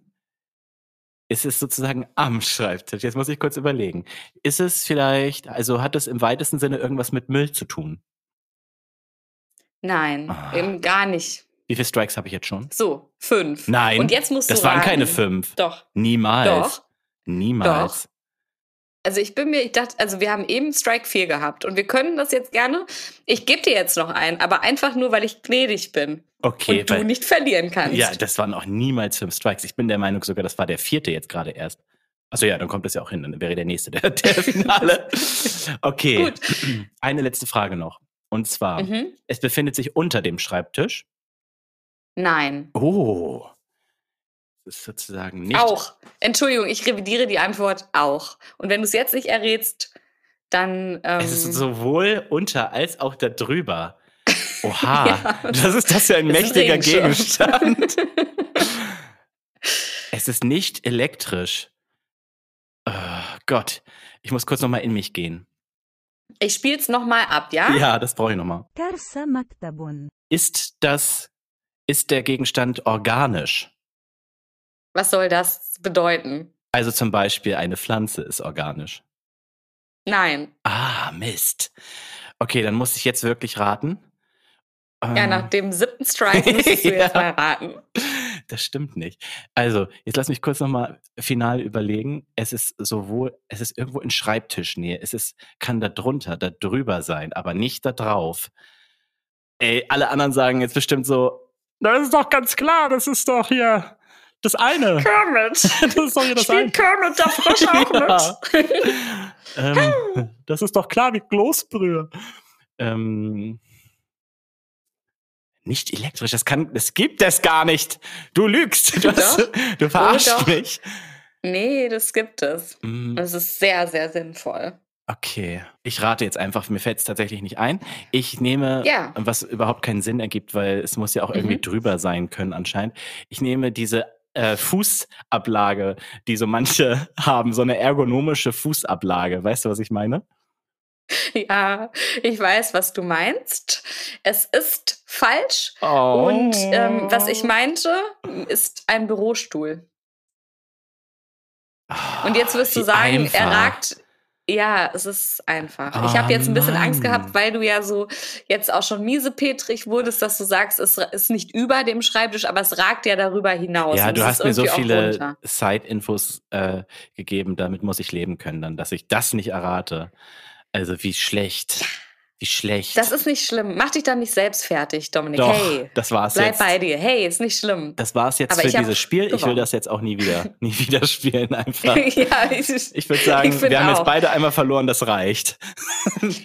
ist es sozusagen am Schreibtisch. Jetzt muss ich kurz überlegen. Ist es vielleicht, also hat es im weitesten Sinne irgendwas mit Müll zu tun? Nein, ah. eben gar nicht. Wie viele Strikes habe ich jetzt schon? So, fünf. Nein. Und jetzt musst das du waren raten. keine fünf. Doch. Niemals. Doch. Niemals. Doch. Also ich bin mir, ich dachte, also wir haben eben Strike 4 gehabt und wir können das jetzt gerne, ich gebe dir jetzt noch einen, aber einfach nur, weil ich gnädig bin. Okay. Und du nicht verlieren kannst. Ja, das waren auch niemals fünf Strikes. Ich bin der Meinung sogar, das war der vierte jetzt gerade erst. Achso, ja, dann kommt das ja auch hin. Dann wäre der nächste der, der Finale. Okay. Gut. Eine letzte Frage noch. Und zwar, Mhm. es befindet sich unter dem Schreibtisch. Nein. Oh. Das ist sozusagen nicht. Auch. Entschuldigung, ich revidiere die Antwort auch. Und wenn du es jetzt nicht errätst, dann. Ähm, Es ist sowohl unter als auch da drüber. Oha, Ja. das ist das ja ein Es ist mächtiger. Gegenstand. es ist nicht elektrisch. Oh Gott, ich muss kurz nochmal in mich gehen. ich spiel's nochmal ab, ja? Ja, das brauche ich nochmal. Ist das, ist der Gegenstand organisch? Was soll das bedeuten? Also zum Beispiel eine Pflanze ist organisch. Nein. Ah, Mist. Okay, dann muss ich jetzt wirklich raten. Ja, Ähm, nach dem siebten Strike müsstest du jetzt Ja. mal raten. Das stimmt nicht. Also, jetzt lass mich kurz nochmal final überlegen. Es ist sowohl, es ist irgendwo in Schreibtischnähe. Es ist, kann da drunter, da drüber sein, aber nicht da drauf. Ey, alle anderen sagen jetzt bestimmt so, das ist doch ganz klar, das ist doch hier das eine. Kermit. Das ist doch hier das eine. Spielt Kermit der Frosch auch mit? ähm, das ist doch klar wie Kloßbrühe. Ähm, nicht elektrisch, das kann, das gibt es gar nicht. Du lügst. Du, hast, du verarschst doch. mich. nee, das gibt es. Mm, Das ist sehr, sehr sinnvoll. Okay, ich rate jetzt einfach, mir fällt es tatsächlich nicht ein. Ich nehme, Ja. was überhaupt keinen Sinn ergibt, weil es muss ja auch irgendwie Mhm. drüber sein können anscheinend. Ich nehme diese äh, Fußablage, die so manche haben, so eine ergonomische Fußablage. Weißt du, was ich meine? Ja, ich weiß, was du meinst. Es ist falsch. Oh. Und ähm, was ich meinte, ist ein Bürostuhl. Und jetzt wirst du sagen, einfach. er ragt. Ja, es ist einfach. ich Ah, habe jetzt ein bisschen Angst Mann. gehabt, weil du ja so jetzt auch schon miesepetrig wurdest, dass du sagst, es ist nicht über dem Schreibtisch, aber es ragt ja darüber hinaus. Ja, du hast mir so viele. Side-Infos äh, gegeben, damit muss ich leben können, dann, dass ich das nicht errate. Also wie schlecht. Wie schlecht. Das ist nicht schlimm. Mach dich dann nicht selbst fertig, Dominik. Doch, hey, das war's bleib jetzt. bei dir. Hey, ist nicht schlimm. Das war's jetzt Aber für dieses Spiel. Ich will gewonnen. das jetzt auch nie wieder, nie wieder spielen einfach. ja, ich, Ich würde sagen, Ich wir haben jetzt auch. beide einmal verloren, das reicht.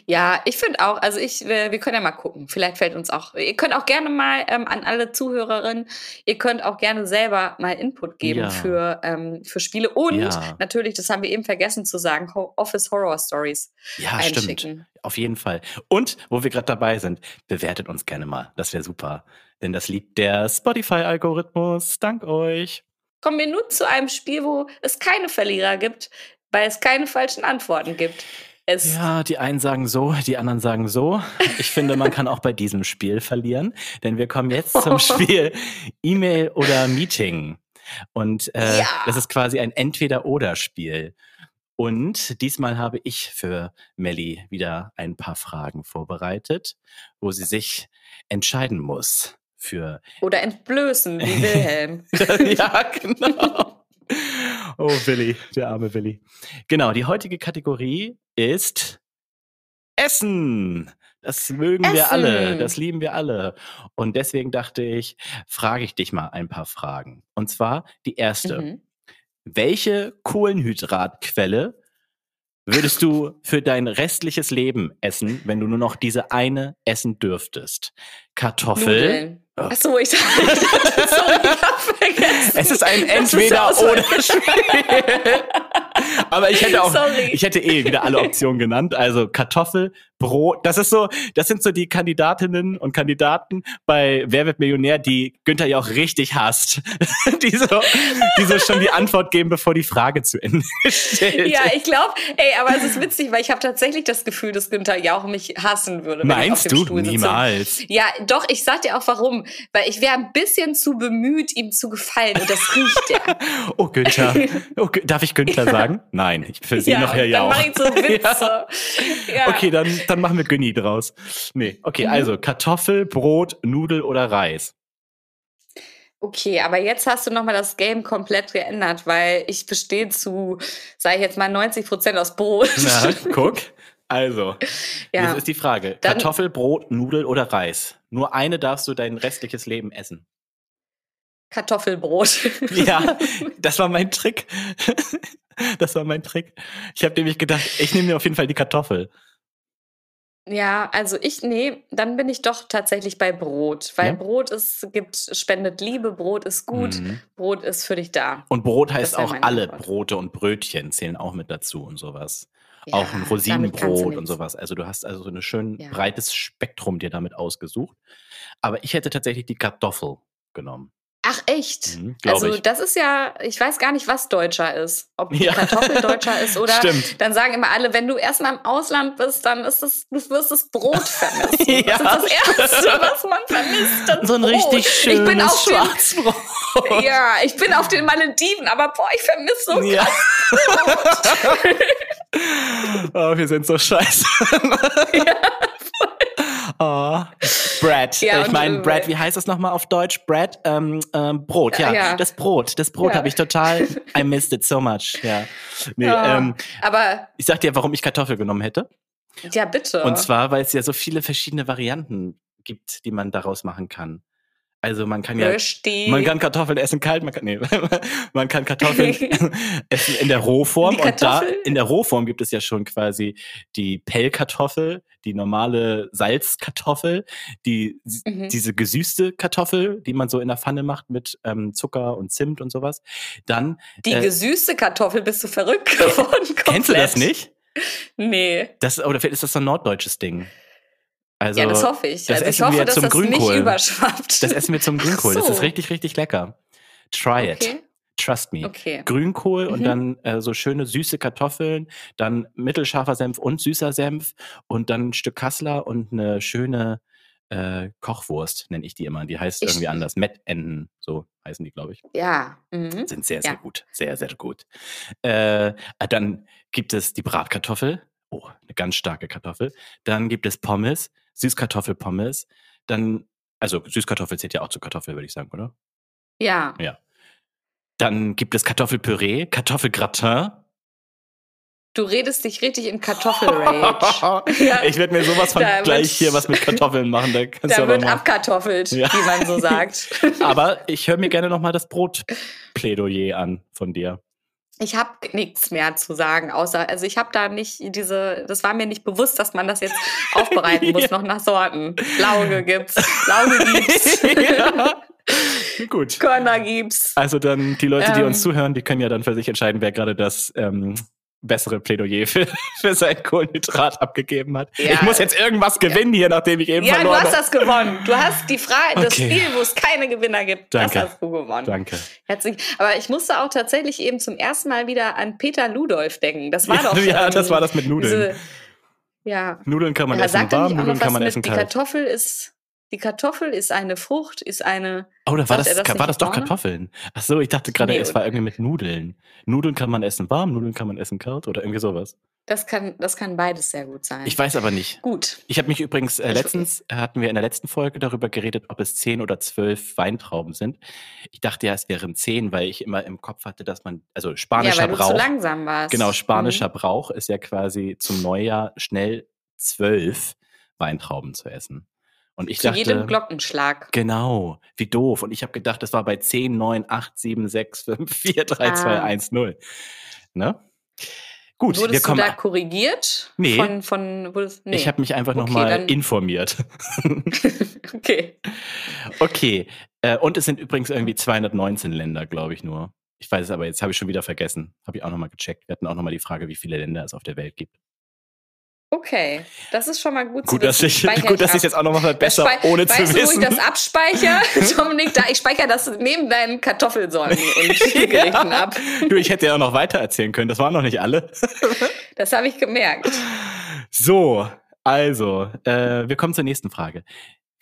Ja, ich finde auch, also ich, wir, wir können ja mal gucken. Vielleicht fällt uns auch, ihr könnt auch gerne mal ähm, an alle Zuhörerinnen, ihr könnt auch gerne selber mal Input geben Ja. für, ähm, für Spiele und Ja. natürlich, das haben wir eben vergessen zu sagen, Office Horror Stories Ja, stimmt. Auf jeden Fall. Und, wo wir gerade dabei sind, bewertet uns gerne mal. Das wäre super. Denn das liebt der Spotify-Algorithmus. Dank euch. Kommen wir nun zu einem Spiel, wo es keine Verlierer gibt, weil es keine falschen Antworten gibt. Es, Ja, die einen sagen so, die anderen sagen so. Ich finde, man kann auch bei diesem Spiel verlieren, denn wir kommen jetzt zum Spiel E-Mail oder Meeting. Und äh, Ja. das ist quasi ein Entweder-Oder-Spiel. Und diesmal habe ich für Melli wieder ein paar Fragen vorbereitet, wo sie sich entscheiden muss für Oder entblößen, wie Wilhelm. ja, genau. Oh, Willi, der arme Willi. Genau, die heutige Kategorie ist Essen. Das mögen wir Essen. alle, das lieben wir alle. Und deswegen dachte ich, frage ich dich mal ein paar Fragen. Und zwar die erste. Mhm. Welche Kohlenhydratquelle würdest du für dein restliches Leben essen, wenn du nur noch diese eine essen dürftest? Kartoffel. Oh. Achso, ich dachte, hab vergessen. Es ist ein Das ist entweder so- oder Spiel. Aber ich hätte auch, Sorry. ich hätte eh wieder alle Optionen genannt. Also Kartoffel, Brot. Das ist so, das sind so die Kandidatinnen und Kandidaten bei Wer wird Millionär, die Günther ja auch richtig hasst. die so, die so schon die Antwort geben, bevor die Frage zu Ende gestellt Ja, ich glaube, ey, aber es ist witzig, weil ich habe tatsächlich das Gefühl, dass Günther Jauch mich hassen würde. wenn ich auf Meinst dem du? Stuhl sitze. Niemals. Ja, doch, ich sag dir auch warum. Weil ich wäre ein bisschen zu bemüht, ihm zu gefallen und das riecht er. Oh, Günther. Oh, darf ich Günther sagen? Nein, ich für sie noch Herr dann Jauch. mache ich so Witze. Ja. Okay, dann, dann machen wir Günni draus. Nee, okay, Mhm. also Kartoffel, Brot, Nudel oder Reis. Okay, aber jetzt hast du nochmal das Game komplett geändert, weil ich bestehe zu, sage ich jetzt mal, 90 Prozent aus Brot. Na, guck. Also, Ja. jetzt ist die Frage. Dann- Kartoffel, Brot, Nudel oder Reis? Nur eine darfst du dein restliches Leben essen. Kartoffelbrot. Ja, das war mein Trick. Das war mein Trick. Ich habe nämlich gedacht, ich nehme mir auf jeden Fall die Kartoffel. Ja, also ich, nee, dann bin ich doch tatsächlich bei Brot, weil Ja? Brot ist, gibt, spendet Liebe, Brot ist gut, Mhm. Brot ist für dich da. Und Brot heißt auch alle Antwort. Brote und Brötchen zählen auch mit dazu und sowas. Ja, auch ein Rosinenbrot und sowas. Also du hast also so ein schön Ja. breites Spektrum dir damit ausgesucht. Aber ich hätte tatsächlich die Kartoffel genommen. Ach echt? Mhm, also ich. das ist ja, ich weiß gar nicht, was Deutscher ist. Ob Ja. Kartoffel Deutscher ist oder Stimmt. dann sagen immer alle, wenn du erstmal im Ausland bist, dann ist es, du wirst das Brot vermissen. Ja, das ist das Erste, was man vermisst. So ein Brot. richtig ich bin schönes auf den, Schwarzbrot. Ja, ich bin auf den Malediven, aber boah, ich vermisse so Ja. oh, wir sind so scheiße. Oh. Brad. Ja, ich meine, äh, Brad, wie heißt das nochmal auf Deutsch? Brad, ähm, ähm, Brot, ja. Ja. Das Brot. Das Brot Ja. habe ich total. I missed it so much. Ja. Nee, Ja. ähm, Aber ich sag dir, warum ich Kartoffel genommen hätte. ja, bitte. Und zwar, weil es ja so viele verschiedene Varianten gibt, die man daraus machen kann. Also man kann ja, Rösti. man kann Kartoffeln essen kalt, man kann, nee, man kann Kartoffeln essen in der Rohform und da in der Rohform gibt es ja schon quasi die Pellkartoffel, die normale Salzkartoffel, die Mhm. diese gesüßte Kartoffel, die man so in der Pfanne macht mit ähm, Zucker und Zimt und sowas. Dann Die äh, gesüßte Kartoffel bist du verrückt geworden. kennst du das komplett. nicht? Nee. Das, oder vielleicht ist das so ein norddeutsches Ding. Also, ja, das hoffe ich. das also ich essen hoffe, wir dass zum das Grünkohl. nicht überschwappt. Das essen wir zum Grünkohl. Das so. ist richtig, richtig lecker. Try it. Okay. Trust me. Okay. Grünkohl und Mhm. dann äh, so schöne süße Kartoffeln, dann mittelscharfer Senf und süßer Senf und dann ein Stück Kassler und eine schöne äh, Kochwurst, nenne ich die immer. Die heißt Ich- irgendwie anders. Mettenden, so heißen die, glaube ich. Ja. Mhm. Sind sehr, sehr Ja. gut. Sehr, sehr gut. Äh, dann gibt es die Bratkartoffel. Oh, eine ganz starke Kartoffel. Dann gibt es Pommes, Süßkartoffelpommes. Dann, also Süßkartoffel zählt ja auch zu Kartoffel, würde ich sagen, oder? Ja. Dann gibt es Kartoffelpüree, Kartoffelgratin. Du redest dich richtig in Kartoffelrage. Ja. Ich werde mir sowas von Da gleich hier was mit Kartoffeln machen. Da kannst du Da aber wird abkartoffelt, Ja. wie man so sagt. Aber ich höre mir gerne noch mal das Brotplädoyer an von dir. Ich habe nichts mehr zu sagen, außer, also ich habe da nicht diese, das war mir nicht bewusst, dass man das jetzt aufbereiten muss, Ja. noch nach Sorten. Lauge gibt's, Lauge gibt's, ja. Gut. Körner gibt's. Also dann die Leute, die Ähm. uns zuhören, die können ja dann für sich entscheiden, wer gerade das ähm, bessere Plädoyer für, für sein Kohlenhydrat abgegeben hat. Ja. Ich muss jetzt irgendwas gewinnen hier, nachdem ich eben Ja, du verloren hast habe. das gewonnen. Du hast die Frage, das Okay. Spiel, wo es keine Gewinner gibt, Danke. das hast du gewonnen. Danke. Herzlich. Aber ich musste auch tatsächlich eben zum ersten Mal wieder an Peter Ludolf denken. Das war doch. ja, das war das mit Nudeln. Diese, ja, Nudeln kann man essen warm, Nudeln kann man essen die kalt. Kartoffel ist, die Kartoffel ist eine Frucht, ist eine, Oh, da war das, das war das doch? Kartoffeln. Ach so, ich dachte gerade, Nee, es war irgendwie mit Nudeln. Nudeln kann man essen warm, Nudeln kann man essen kalt oder irgendwie sowas. das kann, das kann beides sehr gut sein. Ich weiß aber nicht. Gut. Ich habe mich übrigens äh, letztens, hatten wir in der letzten Folge darüber geredet, ob es zehn oder zwölf Weintrauben sind. Ich dachte ja, es wären zehn, weil ich immer im Kopf hatte, dass man, also Ja, spanischer weil du zu Brauch. langsam warst. Genau, spanischer Mhm. Brauch ist ja quasi zum Neujahr schnell zwölf Weintrauben zu essen. Und ich Zu dachte, jedem Glockenschlag. Genau, wie doof. Und ich habe gedacht, das war bei 10, 9, 8, 7, 6, 5, 4, 3, 2, Ah. 1, 0. Ne? Gut, wir Wurdest du kommen. da korrigiert? Nee. Von, von, wurdest, nee. Ich habe mich einfach Okay, nochmal informiert. okay. okay. Äh, und es sind übrigens irgendwie 219 Länder, glaube ich nur. Ich weiß es aber, jetzt habe ich schon wieder vergessen. Habe ich auch nochmal gecheckt. Wir hatten auch nochmal die Frage, wie viele Länder es auf der Welt gibt. Okay. Das ist schon mal gut, Gut, zu dass wissen. ich, Speichere gut, dass ich jetzt auch nochmal verbessere, ohne zu weißt du, wo wissen. ich das abspeichere? Dominik, da, ich speichere das neben deinen Kartoffelsorten und Gerichten ab. Du, ich hätte ja auch noch weiter erzählen können. Das waren noch nicht alle. Das habe ich gemerkt. So, also, äh, wir kommen zur nächsten Frage.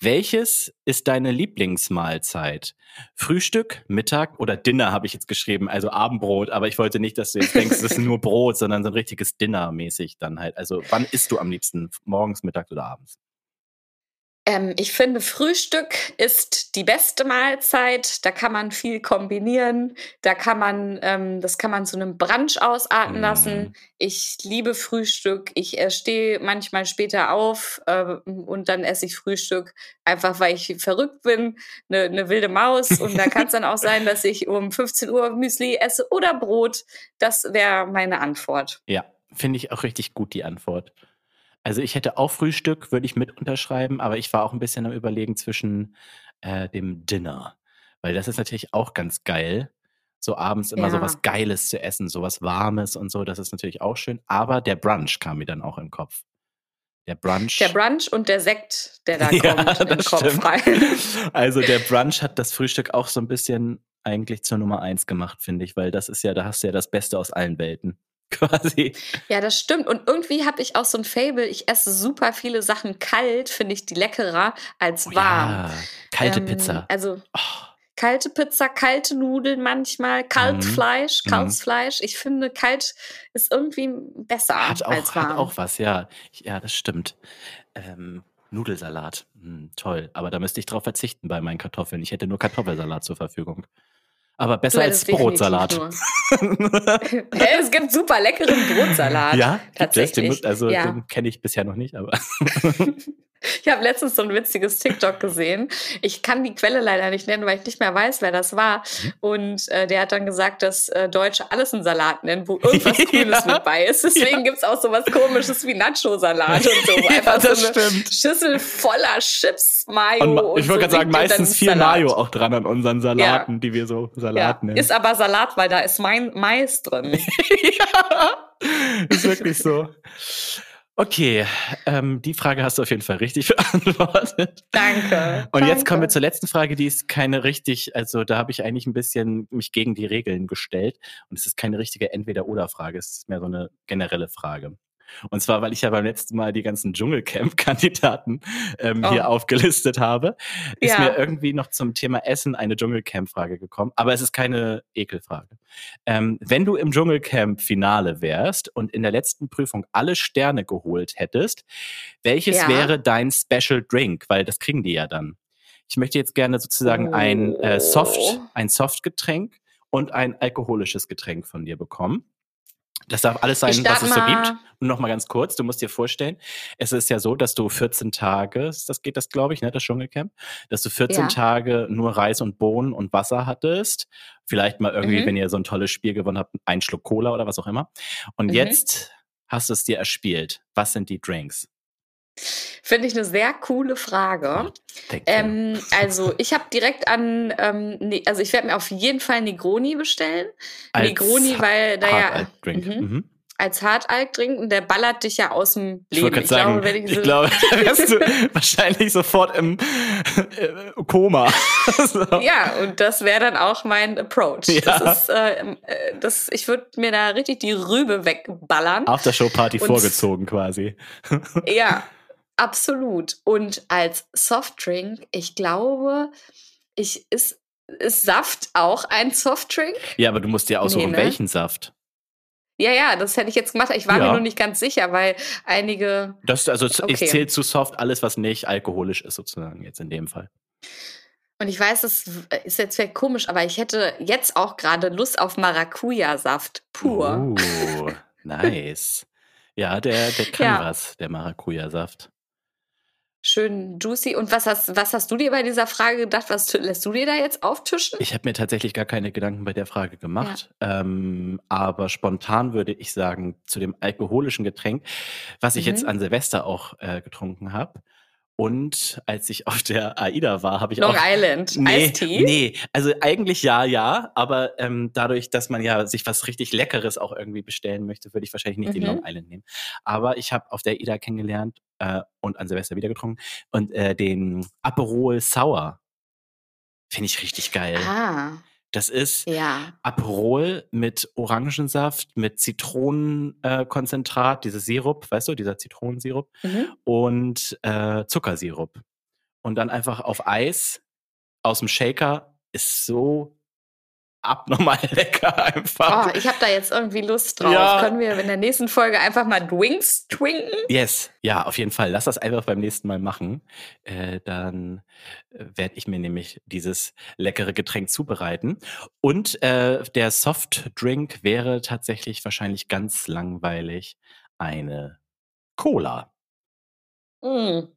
Welches ist deine Lieblingsmahlzeit? Frühstück, Mittag oder Dinner habe ich jetzt geschrieben, also Abendbrot, aber ich wollte nicht, dass du jetzt denkst, das ist nur Brot, sondern so ein richtiges Dinner mäßig dann halt. Also, wann isst du am liebsten? Morgens, mittags oder abends? Ähm, ich finde, Frühstück ist die beste Mahlzeit. Da kann man viel kombinieren. Da kann man, ähm, das kann man zu einem Brunch ausarten Mhm. lassen. Ich liebe Frühstück. Ich äh, stehe manchmal später auf äh, und dann esse ich Frühstück, einfach weil ich verrückt bin, eine ne wilde Maus. Und da kann es dann auch sein, dass ich um 15 Uhr Müsli esse oder Brot. Das wäre meine Antwort. Ja, finde ich auch richtig gut, die Antwort. Also ich hätte auch Frühstück, würde ich mit unterschreiben, aber ich war auch ein bisschen am Überlegen zwischen äh, dem Dinner. Weil das ist natürlich auch ganz geil. So abends immer Ja. so was Geiles zu essen, so was Warmes und so, das ist natürlich auch schön. Aber der Brunch kam mir dann auch im Kopf. Der Brunch. Der Brunch und der Sekt, der da Ja, kommt, im Kopf rein. Also der Brunch hat das Frühstück auch so ein bisschen eigentlich zur Nummer eins gemacht, finde ich, weil das ist ja, da hast du ja das Beste aus allen Welten. Quasi. Ja, das stimmt. Und irgendwie habe ich auch so ein Fable. Ich esse super viele Sachen kalt, finde ich die leckerer als Oh warm. ja, kalte Ähm, Pizza. Also Oh. kalte Pizza, kalte Nudeln manchmal, Kaltfleisch, Mhm. kaltes Fleisch. Ich finde, kalt ist irgendwie besser Hat als auch, warm. hat auch was, ja. Ja, das stimmt. Ähm, Nudelsalat, hm, toll. Aber da müsste ich drauf verzichten bei meinen Kartoffeln. Ich hätte nur Kartoffelsalat zur Verfügung. Aber besser als Brotsalat. Hä, es gibt super leckeren Brotsalat. ja. Den, tatsächlich. muss- also ja. den kenne ich bisher noch nicht, aber Ich habe letztens so ein witziges TikTok gesehen. Ich kann die Quelle leider nicht nennen, weil ich nicht mehr weiß, wer das war. Und äh, der hat dann gesagt, dass äh, Deutsche alles einen Salat nennen, wo irgendwas Grünes ja. mit bei ist. Deswegen ja. es auch so was komisches wie Nacho-Salat und so. Einfach ja, so eine stimmt. Schüssel voller Chips, Mayo. Und, und ich wollte so gerade sagen, meistens viel Salat. Mayo auch dran an unseren Salaten, die wir so Salat nennen. Ist aber Salat, weil da ist mein Mais drin. ja, ist wirklich so. Okay, ähm, die Frage hast du auf jeden Fall richtig beantwortet. Danke. Und danke. jetzt kommen wir zur letzten Frage, die ist keine richtig, also da habe ich eigentlich ein bisschen mich gegen die Regeln gestellt. Und es ist keine richtige Entweder-Oder-Frage, es ist mehr so eine generelle Frage. Und zwar, weil ich ja beim letzten Mal die ganzen Dschungelcamp-Kandidaten ähm, oh. hier aufgelistet habe, ist ja. mir irgendwie noch zum Thema Essen eine Dschungelcamp-Frage gekommen. Aber es ist keine Ekelfrage. Ähm, wenn du im Dschungelcamp-Finale wärst und in der letzten Prüfung alle Sterne geholt hättest, welches ja. wäre dein Special Drink? Weil das kriegen die ja dann. Ich möchte jetzt gerne sozusagen oh. ein äh, Soft, ein Softgetränk und ein alkoholisches Getränk von dir bekommen. Das darf alles sein, was es so gibt. Und noch mal ganz kurz, du musst dir vorstellen, es ist ja so, dass du 14 Tage, das geht das, glaube ich, ne, das Dschungelcamp, dass du 14 ja. Tage nur Reis und Bohnen und Wasser hattest. Vielleicht mal irgendwie, mhm. wenn ihr so ein tolles Spiel gewonnen habt, einen Schluck Cola oder was auch immer. Und mhm. jetzt hast du es dir erspielt. Was sind die Drinks? Finde ich eine sehr coole Frage. Ähm, also ich habe direkt an, ähm, ne, also ich werde mir auf jeden Fall Negroni bestellen. Als Negroni, weil da ja mhm. Mhm. als Hartalk trinken, der ballert dich ja aus dem Leben. Ich, ich sagen, glaube, wenn ich, so ich glaube, da wärst du wahrscheinlich sofort im äh, Koma. so. Ja, und das wäre dann auch mein Approach. Ja. Das ist, äh, äh das, ich würde mir da richtig die Rübe wegballern. Aftershow-Party vorgezogen quasi. ja. Absolut. Und als Softdrink, ich glaube, ich ist, ist Saft auch ein Softdrink? Ja, aber du musst dir aussuchen, nee, ne? welchen Saft. Ja, ja, das hätte ich jetzt gemacht. Ich war ja. mir nur nicht ganz sicher, weil einige. Das, also okay. ich zähle zu soft alles, was nicht alkoholisch ist, sozusagen, jetzt in dem Fall. Und ich weiß, das ist jetzt vielleicht komisch, aber ich hätte jetzt auch gerade Lust auf Maracuja-Saft pur. Uh, nice. ja, der, der kann ja. was, der Maracuja-Saft schön juicy. Und was hast, was hast du dir bei dieser Frage gedacht? Was lässt du dir da jetzt auftischen? Ich habe mir tatsächlich gar keine Gedanken bei der Frage gemacht. Ja. Ähm, aber spontan würde ich sagen, zu dem alkoholischen Getränk, was ich mhm. jetzt an Silvester auch äh, getrunken habe. Und als ich auf der AIDA war, habe ich Long auch. Long Island, nee, Ice-Tea? Nee, also eigentlich ja, ja. Aber ähm, dadurch, dass man ja sich was richtig Leckeres auch irgendwie bestellen möchte, würde ich wahrscheinlich nicht mhm. den Long Island nehmen. Aber ich habe auf der AIDA kennengelernt äh, und an Silvester wieder getrunken und äh, den Aperol Sour. Finde ich richtig geil. Ah. Das ist ja. Aperol mit Orangensaft, mit Zitronenkonzentrat, äh, dieses Sirup, weißt du, dieser Zitronensirup mhm. und äh, Zuckersirup. Und dann einfach auf Eis aus dem Shaker ist so abnormal lecker einfach. Oh, ich habe da jetzt irgendwie Lust drauf. Ja. Können wir in der nächsten Folge einfach mal Drinks trinken? Yes, ja, auf jeden Fall. Lass das einfach beim nächsten Mal machen. Äh, dann äh, werde ich mir nämlich dieses leckere Getränk zubereiten. Und äh, der Softdrink wäre tatsächlich wahrscheinlich ganz langweilig eine Cola. Mm.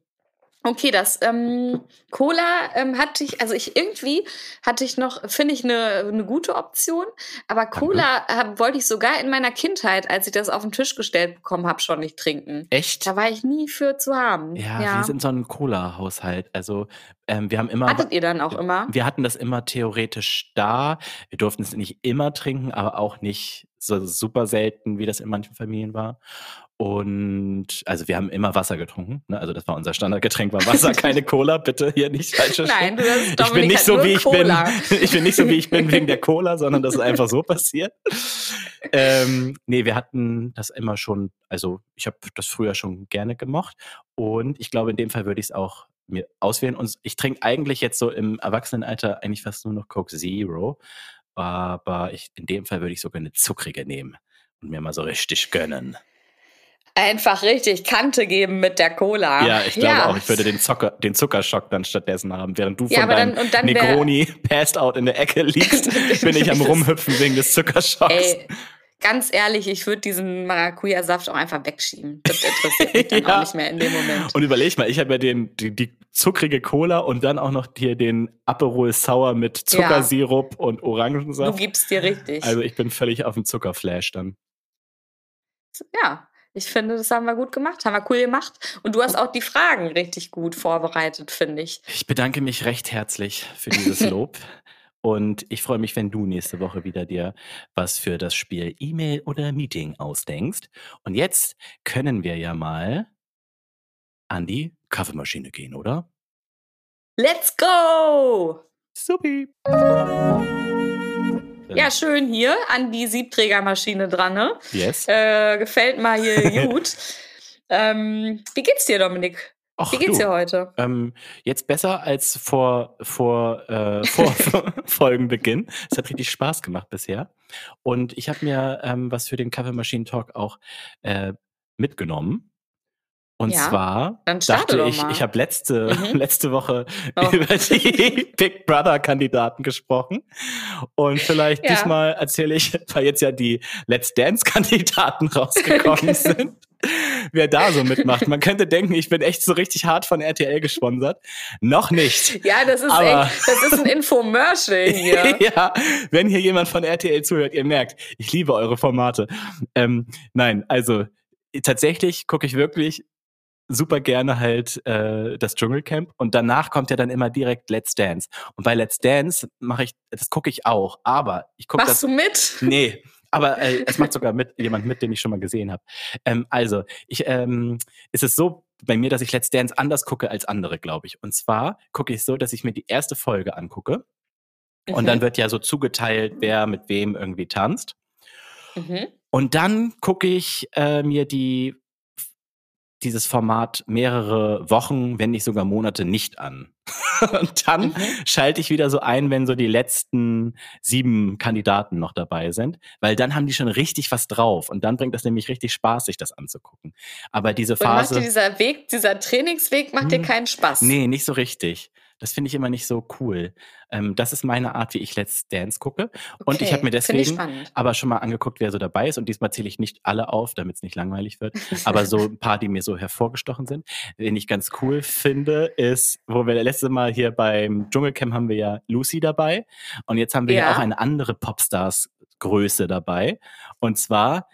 Okay, das ähm, Cola ähm, hatte ich, also ich irgendwie hatte ich noch, finde ich, eine, eine gute Option, aber Cola hab, wollte ich sogar in meiner Kindheit, als ich das auf den Tisch gestellt bekommen habe, schon nicht trinken. Echt? Da war ich nie für zu haben. Ja, ja. wir sind so ein Cola-Haushalt. Also ähm, wir haben immer. Hattet ihr dann auch immer? Wir hatten das immer theoretisch da. Wir durften es nicht immer trinken, aber auch nicht so super selten, wie das in manchen Familien war. Und also wir haben immer Wasser getrunken. Ne? Also das war unser Standardgetränk, war Wasser, keine Cola. Bitte hier nicht falsch. Nein, du hast ich bin nicht so wie ich Cola. bin. Ich bin nicht so wie ich bin wegen der Cola, sondern das ist einfach so passiert. Ähm, nee, wir hatten das immer schon. Also ich habe das früher schon gerne gemocht und ich glaube in dem Fall würde ich es auch mir auswählen. Und ich trinke eigentlich jetzt so im Erwachsenenalter eigentlich fast nur noch Coke Zero, aber ich, in dem Fall würde ich sogar eine zuckrige nehmen und mir mal so richtig gönnen einfach richtig Kante geben mit der Cola. Ja, ich glaube ja. auch, ich würde den, Zucker, den Zuckerschock dann stattdessen haben. Während du ja, von deinem dann, dann Negroni passed out in der Ecke liegst, bin ich am Rumhüpfen wegen des Zuckerschocks. Ey, ganz ehrlich, ich würde diesen Maracuja-Saft auch einfach wegschieben. Das interessiert mich dann ja. auch nicht mehr in dem Moment. Und überleg mal, ich habe ja den, die, die, zuckrige Cola und dann auch noch hier den Aperol Sauer mit Zuckersirup ja. und Orangensaft. Du gibst dir richtig. Also ich bin völlig auf dem Zuckerflash dann. Ja, ich finde, das haben wir gut gemacht, haben wir cool gemacht. Und du hast auch die Fragen richtig gut vorbereitet, finde ich. Ich bedanke mich recht herzlich für dieses Lob. Und ich freue mich, wenn du nächste Woche wieder dir was für das Spiel E-Mail oder Meeting ausdenkst. Und jetzt können wir ja mal an die Kaffeemaschine gehen, oder? Let's go! Supi! Ja, schön hier an die Siebträgermaschine dran, ne? Yes. Äh, gefällt mal hier gut. ähm, wie geht's dir, Dominik? Ach, Wie geht's dir heute? Ähm, jetzt besser als vor, vor, äh, vor Folgenbeginn. Es hat richtig Spaß gemacht bisher. Und ich habe mir ähm, was für den Kaffeemaschinen-Talk auch äh, mitgenommen. Und Ja, zwar dachte ich, ich habe letzte, Mhm. letzte Woche Oh. über die Big Brother-Kandidaten gesprochen. Und vielleicht Ja. diesmal erzähle ich, weil jetzt ja die Let's Dance-Kandidaten rausgekommen sind, wer da so mitmacht. Man könnte denken, ich bin echt so richtig hart von RTL gesponsert. Noch nicht. Ja, das ist Aber- echt, das ist ein Infomercial hier. ja, wenn hier jemand von RTL zuhört, ihr merkt, ich liebe eure Formate. Ähm, nein, also tatsächlich gucke ich wirklich super gerne halt äh, das Dschungelcamp und danach kommt ja dann immer direkt Let's Dance. Und bei Let's Dance mache ich, das gucke ich auch, aber ich gucke Machst das. du mit? Nee, aber äh, es macht sogar mit jemand mit, den ich schon mal gesehen habe. Ähm, also, ich ähm, ist es so bei mir, dass ich Let's Dance anders gucke als andere, glaube ich. Und zwar gucke ich so, dass ich mir die erste Folge angucke und Mhm. dann wird ja so zugeteilt, wer mit wem irgendwie tanzt. Mhm. Und dann gucke ich äh, mir die dieses Format mehrere Wochen, wenn nicht sogar Monate nicht an. Und dann Mhm. schalte ich wieder so ein, wenn so die letzten sieben Kandidaten noch dabei sind, weil dann haben die schon richtig was drauf und dann bringt das nämlich richtig Spaß, sich das anzugucken. Aber diese Und macht dir Phase, dieser Weg, dieser Trainingsweg, macht dir Hm. keinen Spaß? nee, nicht so richtig. Das finde ich immer nicht so cool. Ähm, das ist meine Art, wie ich Let's Dance gucke. Und ich Okay, habe mir ich deswegen aber schon mal angeguckt, wer so dabei ist. Und diesmal zähle ich nicht alle auf, damit es nicht langweilig wird. Aber so ein paar, die mir so hervorgestochen sind. Den ich ganz cool finde, ist, wo wir letzte Mal hier beim Dschungelcamp haben wir ja Lucy dabei. Und jetzt haben wir ja, Ja. auch eine andere Popstars-Größe dabei. Und zwar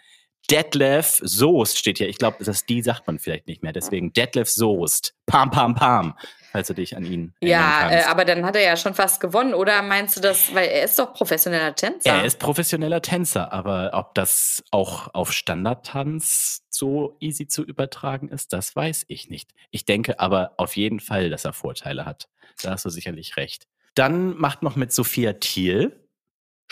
Detlef Soest steht hier. Ich glaube, das die sagt man vielleicht nicht mehr. Deswegen Detlef Soest. Pam, pam, pam. Falls du dich an ihn Ja, äh, aber dann hat er ja schon fast gewonnen, oder meinst du das, weil er ist doch professioneller Tänzer? Er ist professioneller Tänzer, aber ob das auch auf Standardtanz so easy zu übertragen ist, das weiß ich nicht. Ich denke aber auf jeden Fall, dass er Vorteile hat. Da hast du sicherlich recht. Dann macht noch mit Sophia Thiel,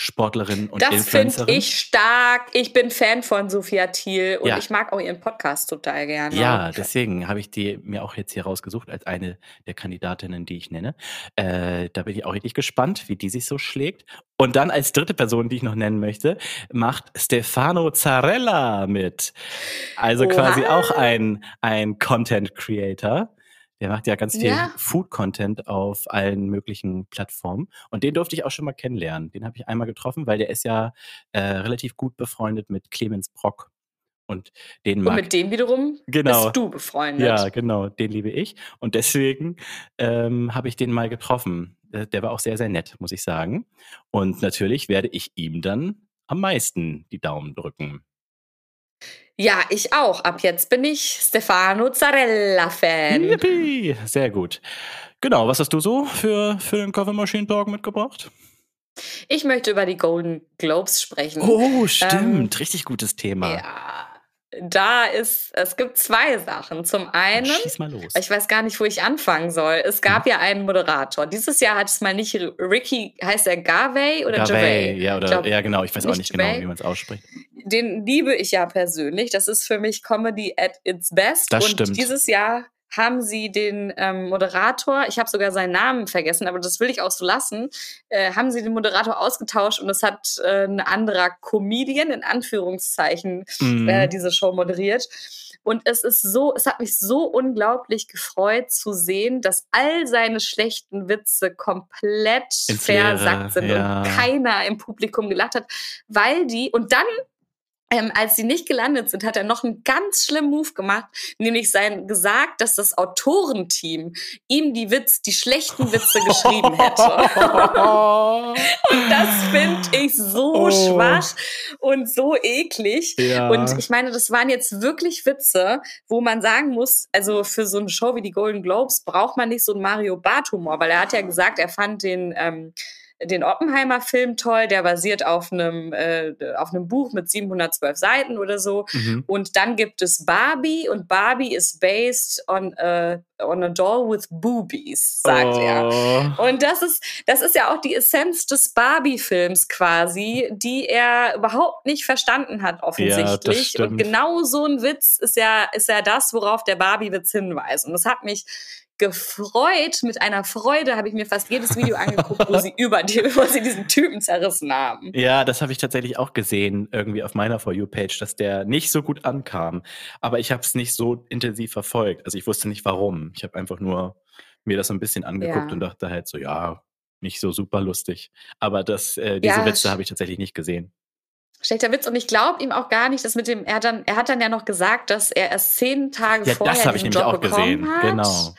Sportlerin und das finde Influencerin. ich stark. Ich bin Fan von Sophia Thiel und Ja. ich mag auch ihren Podcast total gerne. Ja, deswegen habe ich die mir auch jetzt hier rausgesucht als eine der Kandidatinnen, die ich nenne. Äh, da bin ich auch richtig gespannt, wie die sich so schlägt. Und dann als dritte Person, die ich noch nennen möchte, macht Stefano Zarella mit. Also Oha. quasi auch ein, ein Content Creator. Der macht ja ganz viel Ja. Food-Content auf allen möglichen Plattformen. Und den durfte ich auch schon mal kennenlernen. Den habe ich einmal getroffen, weil der ist ja äh, relativ gut befreundet mit Clemens Brock. Und den Und mag mit dem wiederum Genau. bist du befreundet. ja, genau, den liebe ich. Und deswegen ähm, habe ich den mal getroffen. Der war auch sehr, sehr nett, muss ich sagen. Und natürlich werde ich ihm dann am meisten die Daumen drücken. Ja, ich auch. Ab jetzt bin ich Stefano Zarella-Fan. Yippie! Sehr gut. Genau, was hast du so für, für den Kaffeemaschinen-Talk mitgebracht? Ich möchte über die Golden Globes sprechen. Oh, stimmt. Richtig gutes Thema. Ähm, Ja, da ist, es gibt zwei Sachen. Zum einen, Schieß mal los. ich weiß gar nicht, wo ich anfangen soll. Es gab Mhm. ja einen Moderator. Dieses Jahr hat es mal nicht Ricky, heißt er Garvey oder Garvey, ja, oder, glaub, ja, genau. Ich weiß auch nicht nicht genau, Gervais. wie man es ausspricht. Den liebe ich ja persönlich. Das ist für mich Comedy at its best. Das Und stimmt. dieses Jahr haben sie den ähm, Moderator, ich habe sogar seinen Namen vergessen, aber das will ich auch so lassen, äh, haben sie den Moderator ausgetauscht und es hat äh, ein anderer Comedian in Anführungszeichen Mhm. äh, diese Show moderiert. Und es ist so, es hat mich so unglaublich gefreut zu sehen, dass all seine schlechten Witze komplett Ins Leere, versackt sind ja. und keiner im Publikum gelacht hat, weil die, und dann ähm, als sie nicht gelandet sind, hat er noch einen ganz schlimmen Move gemacht, nämlich sein gesagt, dass das Autorenteam ihm die Witz, die schlechten Witze geschrieben hätte. und das finde ich so oh. schwach und so eklig. Ja. Und ich meine, das waren jetzt wirklich Witze, wo man sagen muss, also für so eine Show wie die Golden Globes braucht man nicht so einen Mario Barth-Humor, weil er hat ja gesagt, er fand den ähm, den Oppenheimer-Film toll, der basiert auf einem, äh, auf einem Buch mit 712 Seiten oder so. Mhm. Und dann gibt es Barbie und Barbie is based on a, on a doll with boobies, sagt oh. er. Und das ist, das ist ja auch die Essenz des Barbie-Films quasi, die er überhaupt nicht verstanden hat, offensichtlich. Ja, und genau so ein Witz ist ja, ist ja das, worauf der Barbie-Witz hinweist. Und das hat mich gefreut, mit einer Freude habe ich mir fast jedes Video angeguckt, wo sie über die, wo sie diesen Typen zerrissen haben. Ja, das habe ich tatsächlich auch gesehen, irgendwie auf meiner For You-Page, dass der nicht so gut ankam. Aber ich habe es nicht so intensiv verfolgt. Also ich wusste nicht warum. Ich habe einfach nur mir das so ein bisschen angeguckt ja. und dachte halt so, ja, nicht so super lustig. Aber das, äh, diese ja, Witze habe ich tatsächlich nicht gesehen. Schlechter Witz und ich glaube ihm auch gar nicht, dass mit dem er dann er hat dann ja noch gesagt, dass er erst zehn Tage ja, vorher das diesen ich Job auch gesehen. Hat. Genau.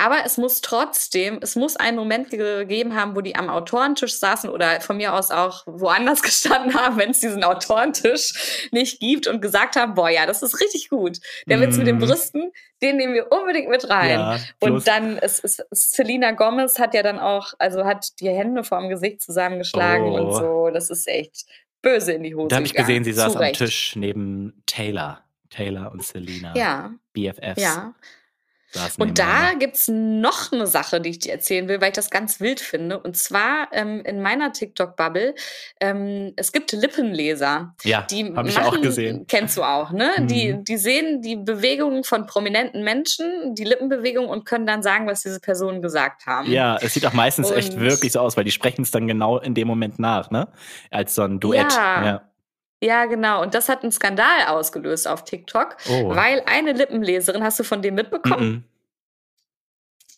Aber es muss trotzdem, es muss einen Moment gegeben haben, wo die am Autorentisch saßen oder von mir aus auch woanders gestanden haben, wenn es diesen Autorentisch nicht gibt und gesagt haben, boah, ja, das ist richtig gut. Der mm. Witz mit den mhm. Brüsten, den nehmen wir unbedingt mit rein. Ja, und dann ist, ist, Selena Gomez hat ja dann auch, also hat die Hände vorm Gesicht zusammengeschlagen oh. und so. Das ist echt böse in die Hose. Da habe ich gesehen, sie saß am Tisch neben Taylor. Taylor und Selena. Ja. BFFs. Ja. Und da gibt's noch eine Sache, die ich dir erzählen will, weil ich das ganz wild finde. Und zwar ähm, in meiner TikTok-Bubble, ähm, es gibt Lippenleser. Ja, habe ich auch gesehen. Kennst du auch, ne? Mhm. Die, die sehen die Bewegungen von prominenten Menschen, die Lippenbewegung und können dann sagen, was diese Personen gesagt haben. Ja, es sieht auch meistens und echt wirklich so aus, weil die sprechen es dann genau in dem Moment nach, ne? Als so ein Duett. ja. ja. Ja, genau. Und das hat einen Skandal ausgelöst auf TikTok, oh. weil eine Lippenleserin, hast du von dem mitbekommen? Mm -mm.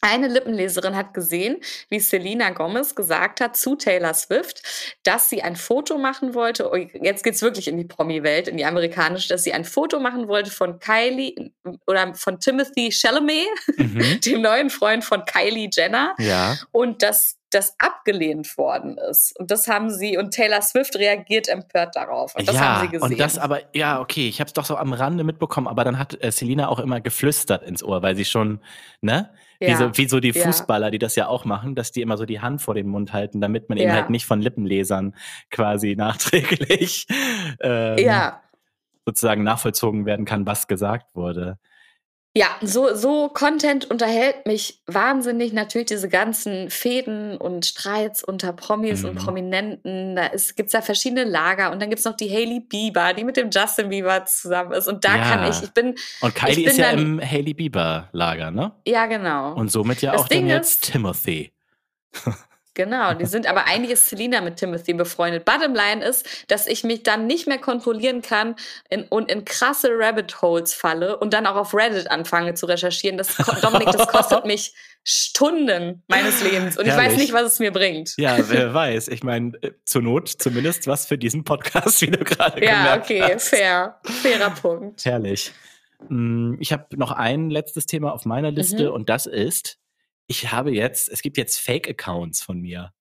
Eine Lippenleserin hat gesehen, wie Selena Gomez gesagt hat zu Taylor Swift, dass sie ein Foto machen wollte. Jetzt geht's wirklich in die Promi-Welt, in die amerikanische, dass sie ein Foto machen wollte von Kylie oder von Timothy Chalamet, mhm. dem neuen Freund von Kylie Jenner. Ja. Und dass das abgelehnt worden ist. Und das haben sie, und Taylor Swift reagiert empört darauf. Und das ja, haben sie gesehen. Und das aber, ja, okay, ich habe es doch so am Rande mitbekommen, aber dann hat äh, Selina auch immer geflüstert ins Ohr, weil sie schon, ne? Ja. Wie, so, wie so die Fußballer, die das ja auch machen, dass die immer so die Hand vor den Mund halten, damit man ja. eben halt nicht von Lippenlesern quasi nachträglich ähm, ja. sozusagen nachvollzogen werden kann, was gesagt wurde. Ja, so, so Content unterhält mich wahnsinnig. Natürlich diese ganzen Fäden und Streits unter Promis mhm. und Prominenten. Da gibt es ja verschiedene Lager. Und dann gibt es noch die Hailey Bieber, die mit dem Justin Bieber zusammen ist. Und da ja. kann ich, ich bin. Und Kylie ist ja dann, im Hailey Bieber-Lager, ne? Ja, genau. Und somit ja das auch Ding dann jetzt ist, Timothy. Genau, die sind aber eigentlich ist Selina mit Timothy befreundet. Bottom line ist, dass ich mich dann nicht mehr kontrollieren kann in, und in krasse Rabbit Holes falle und dann auch auf Reddit anfange zu recherchieren. Das, Dominik, das kostet mich Stunden meines Lebens und Herrlich. ich weiß nicht, was es mir bringt. Ja, wer weiß. Ich meine, äh, zur Not zumindest was für diesen Podcast, wie du gerade ja, gemerkt okay, hast. fair. Fairer Punkt. Herrlich. Mm, ich habe noch ein letztes Thema auf meiner Liste mhm. und das ist ich habe jetzt, es gibt jetzt Fake-Accounts von mir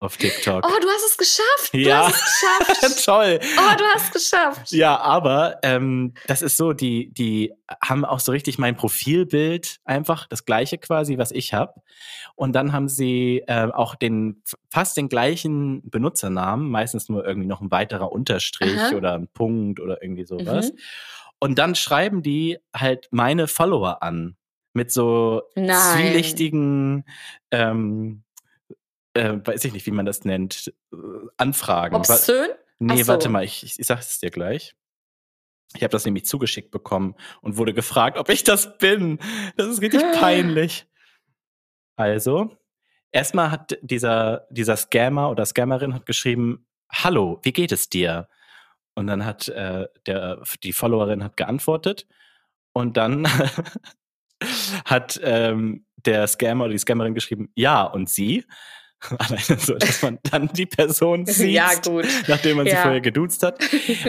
auf TikTok. Oh, du hast es geschafft. Du ja. hast es geschafft. Toll. Oh, du hast es geschafft. Ja, aber ähm, das ist so, die, die haben auch so richtig mein Profilbild einfach, das gleiche quasi, was ich habe. Und dann haben sie äh, auch den fast den gleichen Benutzernamen, meistens nur irgendwie noch ein weiterer Unterstrich Aha. oder ein Punkt oder irgendwie sowas. Mhm. Und dann schreiben die halt meine Follower an mit so Nein. zwielichtigen, ähm, äh, weiß ich nicht, wie man das nennt, äh, Anfragen. Obszön? Nee, so. warte mal, ich, ich, ich sag es dir gleich. Ich habe das nämlich zugeschickt bekommen und wurde gefragt, ob ich das bin. Das ist richtig peinlich. Also, erstmal hat dieser, dieser Scammer oder Scammerin hat geschrieben, Hallo, wie geht es dir? Und dann hat äh, der, die Followerin hat geantwortet und dann hat ähm, der Scammer oder die Scammerin geschrieben, ja, und sie? Alleine so, dass man dann die Person sieht, Ja, gut. nachdem man sie Ja. vorher geduzt hat.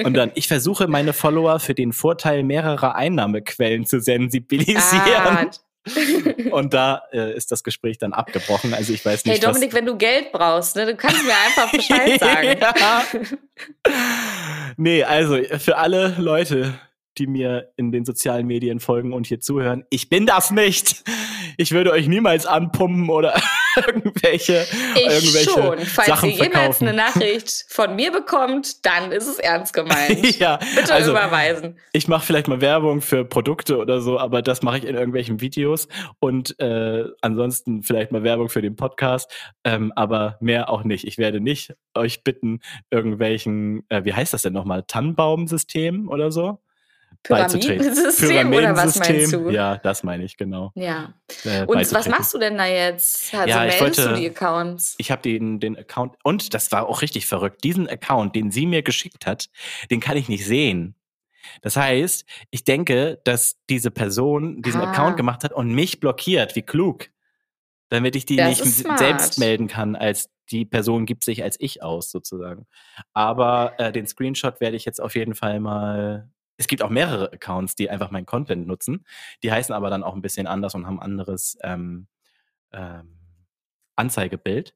Und dann, ich versuche meine Follower für den Vorteil mehrerer Einnahmequellen zu sensibilisieren. Ah, Und da äh, ist das Gespräch dann abgebrochen. Also ich weiß hey nicht, Dominik, wenn du Geld brauchst, ne, du kannst mir einfach Bescheid sagen. ja. Nee, also für alle Leute, die mir in den sozialen Medien folgen und hier zuhören, ich bin das nicht. Ich würde euch niemals anpumpen oder irgendwelche, Ich irgendwelche schon. Falls Sachen ihr jemals eine Nachricht von mir bekommt, dann ist es ernst gemeint. ja, Bitte also überweisen. ich mache vielleicht mal Werbung für Produkte oder so, aber das mache ich in irgendwelchen Videos und äh, ansonsten vielleicht mal Werbung für den Podcast, ähm, aber mehr auch nicht. Ich werde nicht euch bitten, irgendwelchen, äh, wie heißt das denn nochmal, Tannenbaumsystem oder so? Beizutreten. Pyramidensystem oder was meinst du? Ja, das meine ich, genau. Ja. Äh, Und was machst du denn da jetzt? Also Ja, ich meldest wollte- du die Accounts? Ich habe den, den Account, und das war auch richtig verrückt, diesen Account, den sie mir geschickt hat, den kann ich nicht sehen. Das heißt, ich denke, dass diese Person diesen Ah. Account gemacht hat und mich blockiert. Wie klug. Damit ich die Das nicht selbst melden kann, als die Person gibt sich als ich aus, sozusagen. Aber äh, den Screenshot werde ich jetzt auf jeden Fall mal. Es gibt auch mehrere Accounts, die einfach meinen Content nutzen. Die heißen aber dann auch ein bisschen anders und haben anderes ähm, ähm, Anzeigebild.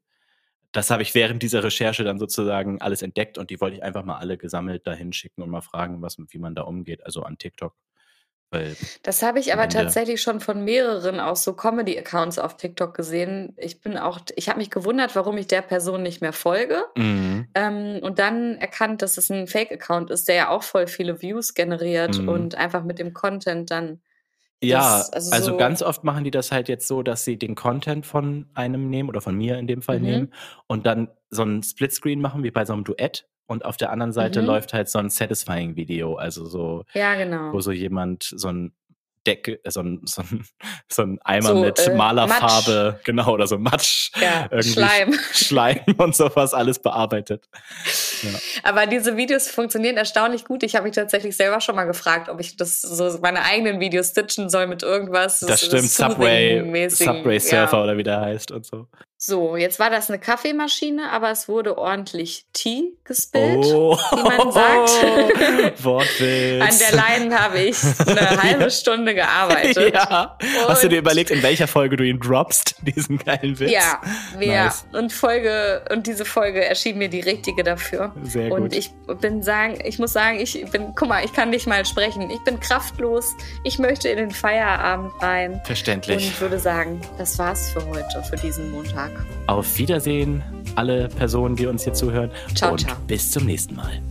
Das habe ich während dieser Recherche dann sozusagen alles entdeckt und die wollte ich einfach mal alle gesammelt dahin schicken und mal fragen, was, wie man da umgeht, also an TikTok. Das habe ich aber Ende. tatsächlich schon von mehreren aus so Comedy-Accounts auf TikTok gesehen. Ich bin auch, ich habe mich gewundert, warum ich der Person nicht mehr folge. Mhm. Ähm, und dann erkannt, dass es ein Fake-Account ist, der ja auch voll viele Views generiert Mhm. und einfach mit dem Content dann. Ja, Das- also also, so- ganz oft machen die das halt jetzt so, dass sie den Content von einem nehmen oder von mir in dem Fall Mhm. nehmen und dann so ein Splitscreen machen wie bei so einem Duett und auf der anderen Seite Mhm. läuft halt so ein satisfying Video, also so Ja, genau. wo so jemand so ein Decke, äh, so ein, so ein, so ein Eimer So, mit äh, Malerfarbe, genau, oder so Matsch, Ja, irgendwie Schleim. Schleim und sowas alles bearbeitet. Ja. Aber diese Videos funktionieren erstaunlich gut. Ich habe mich tatsächlich selber schon mal gefragt, ob ich das so meine eigenen Videos stitchen soll mit irgendwas. Das stimmt, Subway, Subway Surfer Ja. oder wie der heiheißt und so. So, jetzt war das eine Kaffeemaschine, aber es wurde ordentlich Tee gespillt. Oh, wie man sagt. Wortwitz. An der Line habe ich eine halbe Ja. Stunde gearbeitet. Ja. Hast du dir überlegt, in welcher Folge du ihn droppst, diesen geilen Witz? Ja, ja. Nice. Und Folge und diese Folge erschien mir die richtige dafür. Sehr und gut. ich bin sagen, ich muss sagen, ich bin, guck mal, ich kann nicht mal sprechen. Ich bin kraftlos. Ich möchte in den Feierabend rein Verständlich. und würde sagen, das war's für heute, für diesen Montag. Auf Wiedersehen, alle Personen, die uns hier zuhören. Ciao, und ciao. bis zum nächsten Mal.